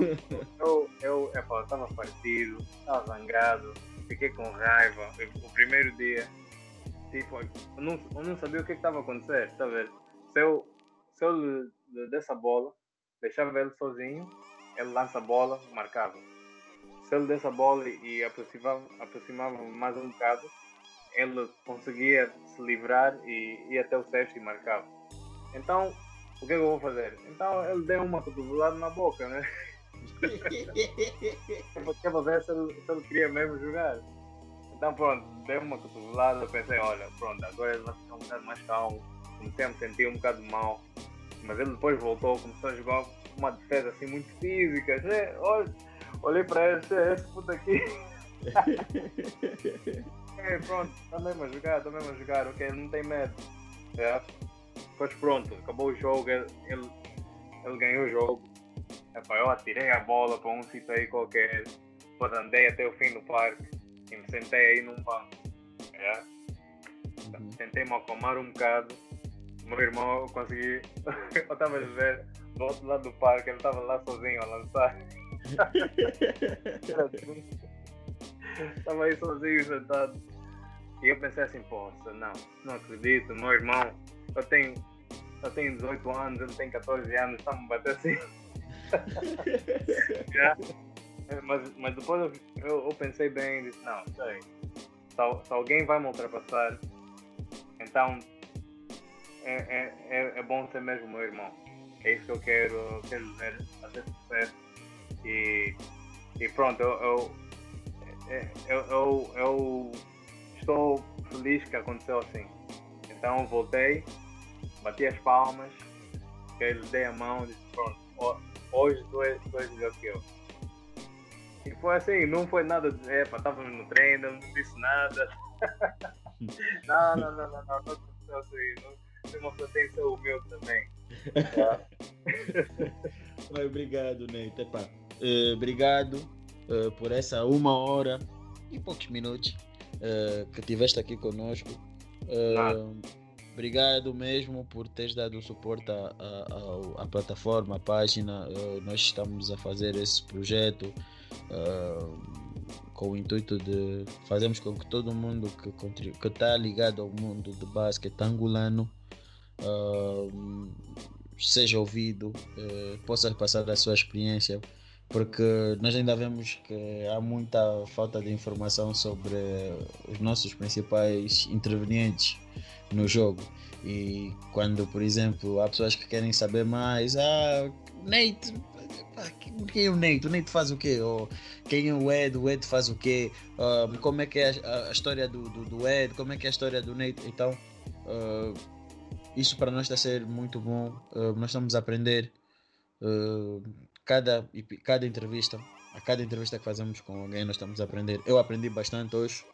eu, eu, eu estava partido, estava zangado, fiquei com raiva. O primeiro dia, tipo, eu não, eu não sabia o que estava acontecendo, tá vendo? Se eu, se eu lhe, desse a bola, deixava ele sozinho, ele lança a bola, marcava. Se ele desse a bola e aproximava, aproximava mais um bocado, ele conseguia se livrar e ia até o cesto e marcava. Então, o que, é que eu vou fazer? Então ele deu uma cotovelada na boca, né? (laughs) Para ver se ele, se ele queria mesmo jogar. Então pronto, deu uma cotovelada, pensei, olha, pronto, agora ele vai ficar um bocado mais calmo. Comecei a me sentir um bocado mal. Mas ele depois voltou, começou a jogar uma defesa assim muito física. Olha, olhei para ele, esse puto aqui. (laughs) (laughs) é, pronto, está mesmo a jogar, está mesmo a jogar, ok, ele não tem medo. É. Depois pronto, acabou o jogo, ele, ele, ele ganhou o jogo. Epá, eu atirei a bola para um sítio aí qualquer, depois andei até o fim do parque e me sentei aí num banco. É. Uhum. Tentei-me acalmar um bocado. O meu irmão consegui. eu estava a ver do outro lado do parque, ele estava lá sozinho a lançar. (laughs) Estava aí sozinho sentado. E eu pensei assim, poxa, não, não acredito, meu irmão, eu tenho, eu tenho 18 anos, ele tem 14 anos, está-me bater assim. (laughs) yeah. mas, mas depois eu, eu, eu, pensei bem e disse, não, sei, se, se, alguém vai me ultrapassar, então é, é, é, é bom ser mesmo meu irmão. É isso que eu quero, quero ver, fazer sucesso. E, e pronto, eu, eu é, eu, eu, eu estou feliz que aconteceu assim. Então voltei, bati as palmas, ele dei a mão e disse, pronto, hoje tu és, tu és melhor que eu. E foi assim, não foi nada de, epa, estávamos no treino, não disse nada. não, não, não, não, não, não aconteceu assim, não, tem uma pretensão humilde também. obrigado, Neita. Uh, obrigado uh, por essa uma hora e poucos minutos uh, que tiveste aqui conosco. Uh, obrigado mesmo por teres dado o suporte à, plataforma, à página. nós estamos a fazer esse projeto com o intuito de fazermos com que todo mundo que está ligado ao mundo do basquete angolano seja ouvido, possa passar a sua experiência porque nós ainda vemos que há muita falta de informação sobre os nossos principais intervenientes no jogo. E quando, por exemplo, há pessoas que querem saber mais, ah, Nate, quem é o Nate? O Nate faz o quê? Ou quem é o Ed? O Ed faz o quê? Uh, como é que é a, a história do, do, do, Ed? Como é que é a história do Nate? Então, uh, isso para nós está a ser muito bom. Uh, nós estamos a aprender cada, cada entrevista, a cada entrevista que fazemos com alguém, nós estamos a aprender. Eu aprendi bastante hoje.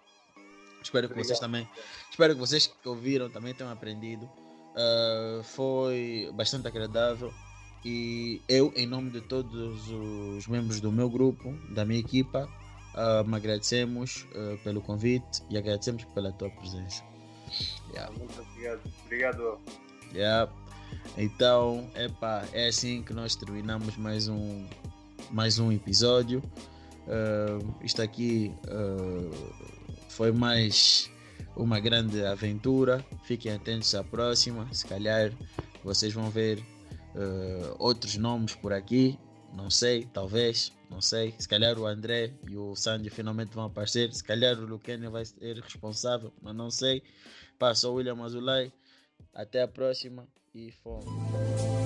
Espero que Obrigado. vocês também. Espero que vocês que ouviram também tenham aprendido. Uh, foi bastante agradável. E eu, em nome de todos os membros do meu grupo, da minha equipa, uh, agradecemos uh, pelo convite e agradecemos pela tua presença. Yeah. Muito obrigado. Obrigado. Yeah. Então, epa, é assim que nós terminamos mais um, mais um episódio. Uh, isto aqui uh, foi mais uma grande aventura. Fiquem atentos à próxima. Se calhar vocês vão ver uh, outros nomes por aqui. Não sei, talvez, não sei. Se calhar o André e o Sandy finalmente vão aparecer. Se calhar o Luquene vai ser responsável, mas não sei. Passou o William Azulay. Até a próxima e fomos.